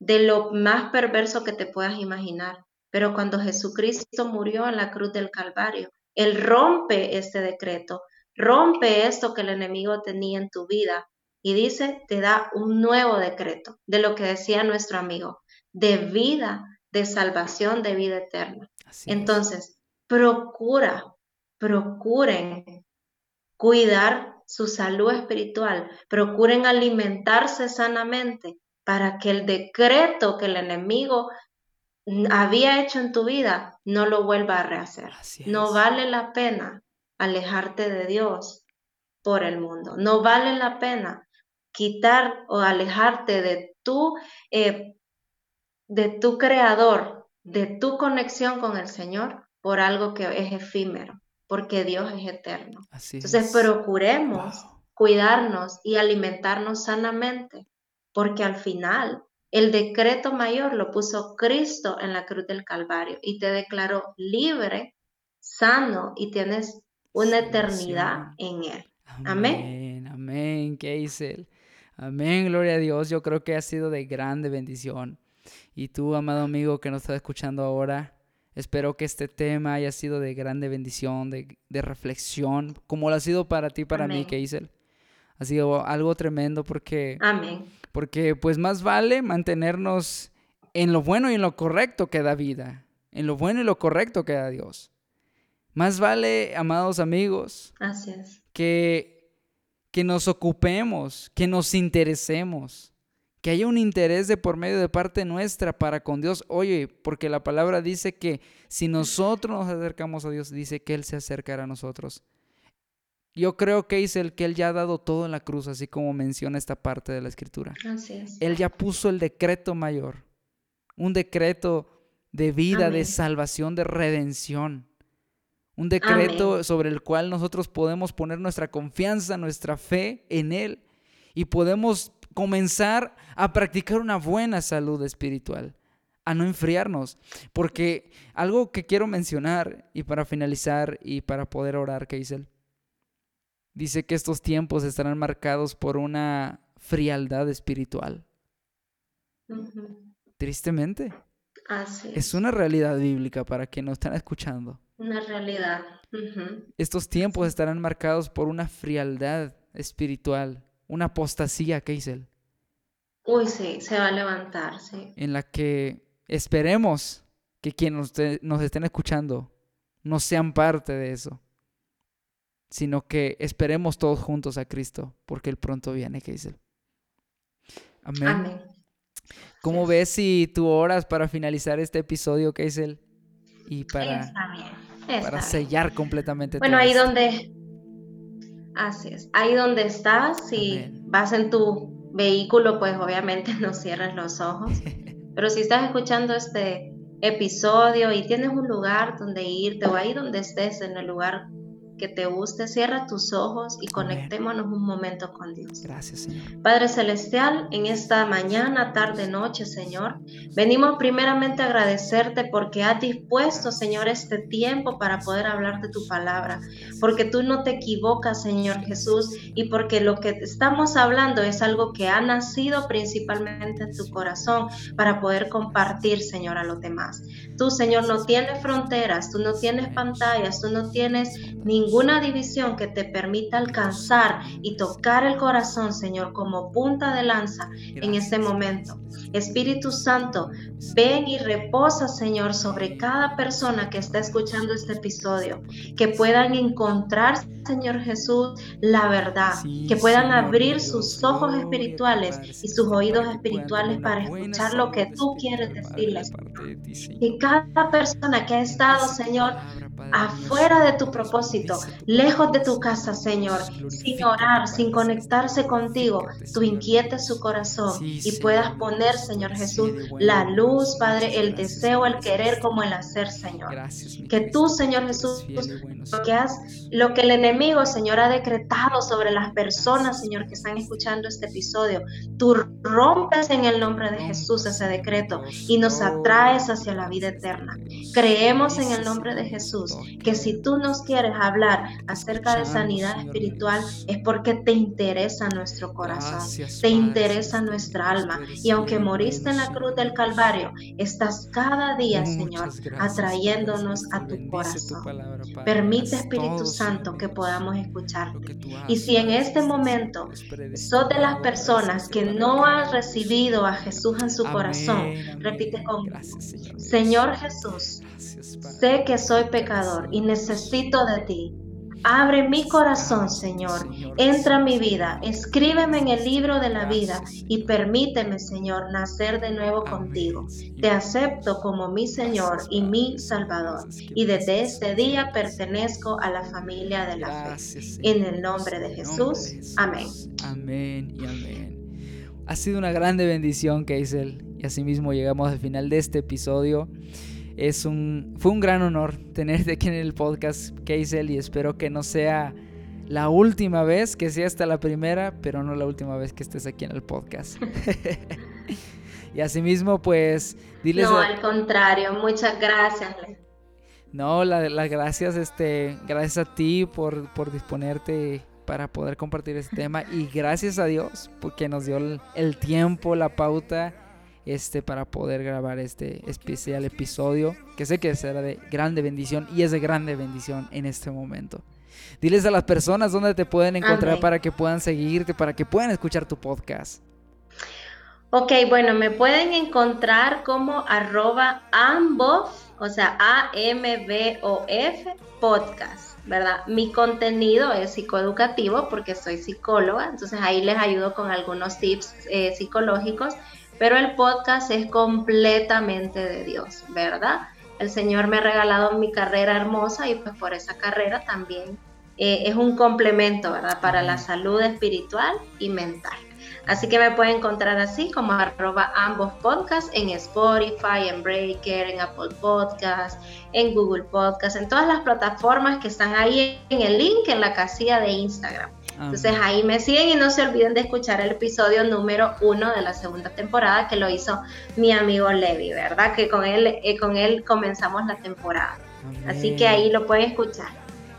de lo más perverso que te puedas imaginar. Pero cuando Jesucristo murió en la cruz del Calvario, Él rompe este decreto, rompe esto que el enemigo tenía en tu vida y dice, te da un nuevo decreto de lo que decía nuestro amigo, de vida, de salvación, de vida eterna. Entonces, procura, procuren cuidar su salud espiritual, procuren alimentarse sanamente, para que el decreto que el enemigo había hecho en tu vida no lo vuelva a rehacer. No vale la pena alejarte de Dios por el mundo. No vale la pena quitar o alejarte de tu, eh, de tu creador, de tu conexión con el Señor por algo que es efímero, porque Dios es eterno. Entonces procuremos cuidarnos y alimentarnos sanamente porque al final el decreto mayor lo puso Cristo en la cruz del Calvario y te declaró libre, sano y tienes una eternidad en Él. Amén. Amén, Keisel. Amén, gloria a Dios. Yo creo que ha sido de grande bendición. Y tú, amado amigo que nos está escuchando ahora, espero que este tema haya sido de grande bendición, de, reflexión, como lo ha sido para ti, para mí, Keisel. Ha sido algo tremendo porque... Amén porque pues más vale mantenernos en lo bueno y en lo correcto que da vida. en lo bueno y lo correcto que da Dios. Más vale, amados amigos, que, que nos ocupemos, que nos interesemos, que haya un interés de por medio de parte nuestra para con Dios. Oye, porque la palabra dice que si nosotros nos acercamos a Dios, dice que Él se acercará a nosotros. Yo creo que es el que Él ya ha dado todo en la cruz, así como menciona esta parte de la escritura. Así es. Él ya puso el decreto mayor, un decreto de vida, de salvación, de redención. Un decreto Amén. sobre el cual nosotros podemos poner nuestra confianza, nuestra fe en Él y podemos comenzar a practicar una buena salud espiritual, a no enfriarnos. Porque algo que quiero mencionar y para finalizar y para poder orar, que dice que estos tiempos estarán marcados por una frialdad espiritual. Tristemente, Así es. es una realidad bíblica para quienes nos están escuchando. Una realidad. Estos tiempos estarán marcados por una frialdad espiritual, una apostasía, él, Uy, sí, se va a levantar, sí. en la que esperemos que quienes nos estén escuchando no sean parte de eso, sino que esperemos todos juntos a Cristo, porque Él pronto viene, él. Amén. Amén. ¿Cómo ves si tú oras para finalizar este episodio, él? Y para, Está bien. Está para bien. sellar completamente Bueno, todo ahí esto. donde, así es, ahí donde estás, si Amén. vas en tu vehículo, pues obviamente no cierres los ojos, pero si estás escuchando este episodio y tienes un lugar donde irte o ahí donde estés, en el lugar que te guste, cierra tus ojos y conectémonos un momento con Dios. Gracias, Señor. Padre Celestial, en esta mañana, tarde, noche, Señor, venimos primeramente a agradecerte porque has dispuesto, Señor, este tiempo para poder hablar de tu palabra, porque tú no te equivocas, Señor Jesús, y porque lo que estamos hablando es algo que ha nacido principalmente en tu corazón para poder compartir, Señor, a los demás. Tú, Señor, no tienes fronteras, tú no tienes pantallas, tú no tienes ninguna división que te permita alcanzar y tocar el corazón, Señor, como punta de lanza en este momento. Espíritu Santo, ven y reposa, Señor, sobre cada persona que está escuchando este episodio, que puedan encontrar, Señor Jesús, la verdad, que puedan abrir sus ojos espirituales y sus oídos espirituales para escuchar lo que tú quieres decirles. Que cada persona que ha estado, Señor, afuera de tu propósito, lejos de tu casa, Señor, sin orar, sin conectarse contigo, tú inquietes su corazón y puedas poner, Señor Jesús, la luz, Padre, el deseo, el querer como el hacer, Señor. Que tú, Señor Jesús, lo que has, lo que el enemigo, Señor, ha decretado sobre las personas, Señor, que están escuchando este episodio, tú rompes en el nombre de Jesús ese decreto y nos atraes hacia la vida eterna. Creemos en el nombre de Señor, Jesús que si tú nos quieres hablar acerca de sanidad espiritual es porque te interesa nuestro corazón, te interesa nuestra alma y aunque moriste en la cruz del. Calvario, estás cada día, Señor, atrayéndonos a tu corazón. Permite, Espíritu Santo, que podamos escucharte. Y si en este momento sos de las personas que no hagamos. recibido a Jesús en su corazón, repite conmigo. Señor Jesús. Sé que soy pecador y necesito de ti. Abre mi corazón, Señor. Entra en mi vida. Escríbeme en el libro de la vida y permíteme, Señor, nacer de nuevo contigo. Te acepto como mi Señor y mi. Salvador. Y desde este día pertenezco a la familia de la fe. En el nombre de Jesús. Amén. Amén y amén. Ha sido una grande bendición, Keisel. Y asimismo llegamos al final de este episodio. Es un, fue un gran honor tenerte aquí en el podcast, Keisel, y espero que no sea la última vez, que sea hasta la primera, pero no la última vez que estés aquí en el podcast. y asimismo, pues, diles... No, a- al contrario. Muchas gracias. No, la- las gracias, este, gracias a ti por, por disponerte para poder compartir este tema y gracias a Dios porque nos dio el, el tiempo, la pauta, este, para poder grabar este especial episodio que sé que será de grande bendición y es de grande bendición en este momento. Diles a las personas dónde te pueden encontrar Amén. para que puedan seguirte, para que puedan escuchar tu podcast. Ok, bueno, me pueden encontrar como arroba ambos o sea, A-M-B-O-F, podcast, ¿verdad? Mi contenido es psicoeducativo porque soy psicóloga, entonces ahí les ayudo con algunos tips eh, psicológicos, pero el podcast es completamente de Dios, ¿verdad? El Señor me ha regalado mi carrera hermosa y pues por esa carrera también eh, es un complemento, ¿verdad? Para la salud espiritual y mental. Así que me pueden encontrar así como arroba ambos podcasts en Spotify, en Breaker, en Apple Podcasts, en Google Podcasts, en todas las plataformas que están ahí en el link en la casilla de Instagram. Entonces ahí me siguen y no se olviden de escuchar el episodio número uno de la segunda temporada que lo hizo mi amigo Levi, ¿verdad? Que con él, eh, con él comenzamos la temporada. Así que ahí lo pueden escuchar.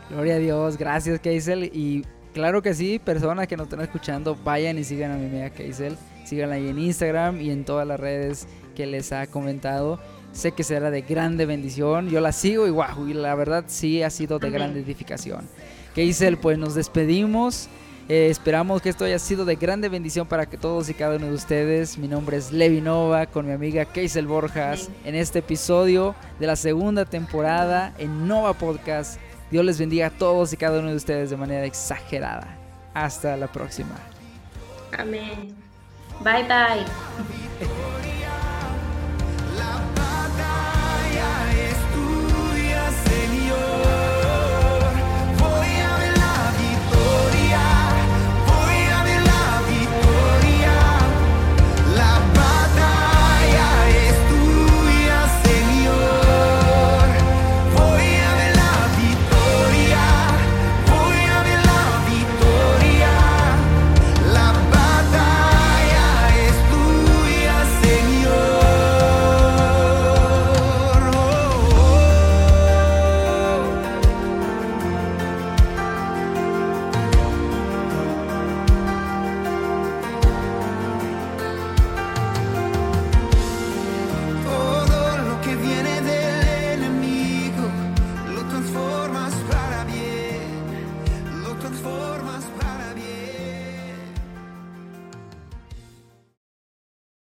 Gloria a Dios, gracias Keisel y Claro que sí, personas que nos están escuchando, vayan y sigan a mi amiga Keisel. Síganla ahí en Instagram y en todas las redes que les ha comentado. Sé que será de grande bendición. Yo la sigo y wow, y la verdad sí ha sido de grande edificación. Keisel, pues nos despedimos. Eh, esperamos que esto haya sido de grande bendición para que todos y cada uno de ustedes. Mi nombre es Levi Nova con mi amiga Keisel Borjas en este episodio de la segunda temporada en Nova Podcast Dios les bendiga a todos y cada uno de ustedes de manera exagerada. Hasta la próxima. Amén. Bye bye.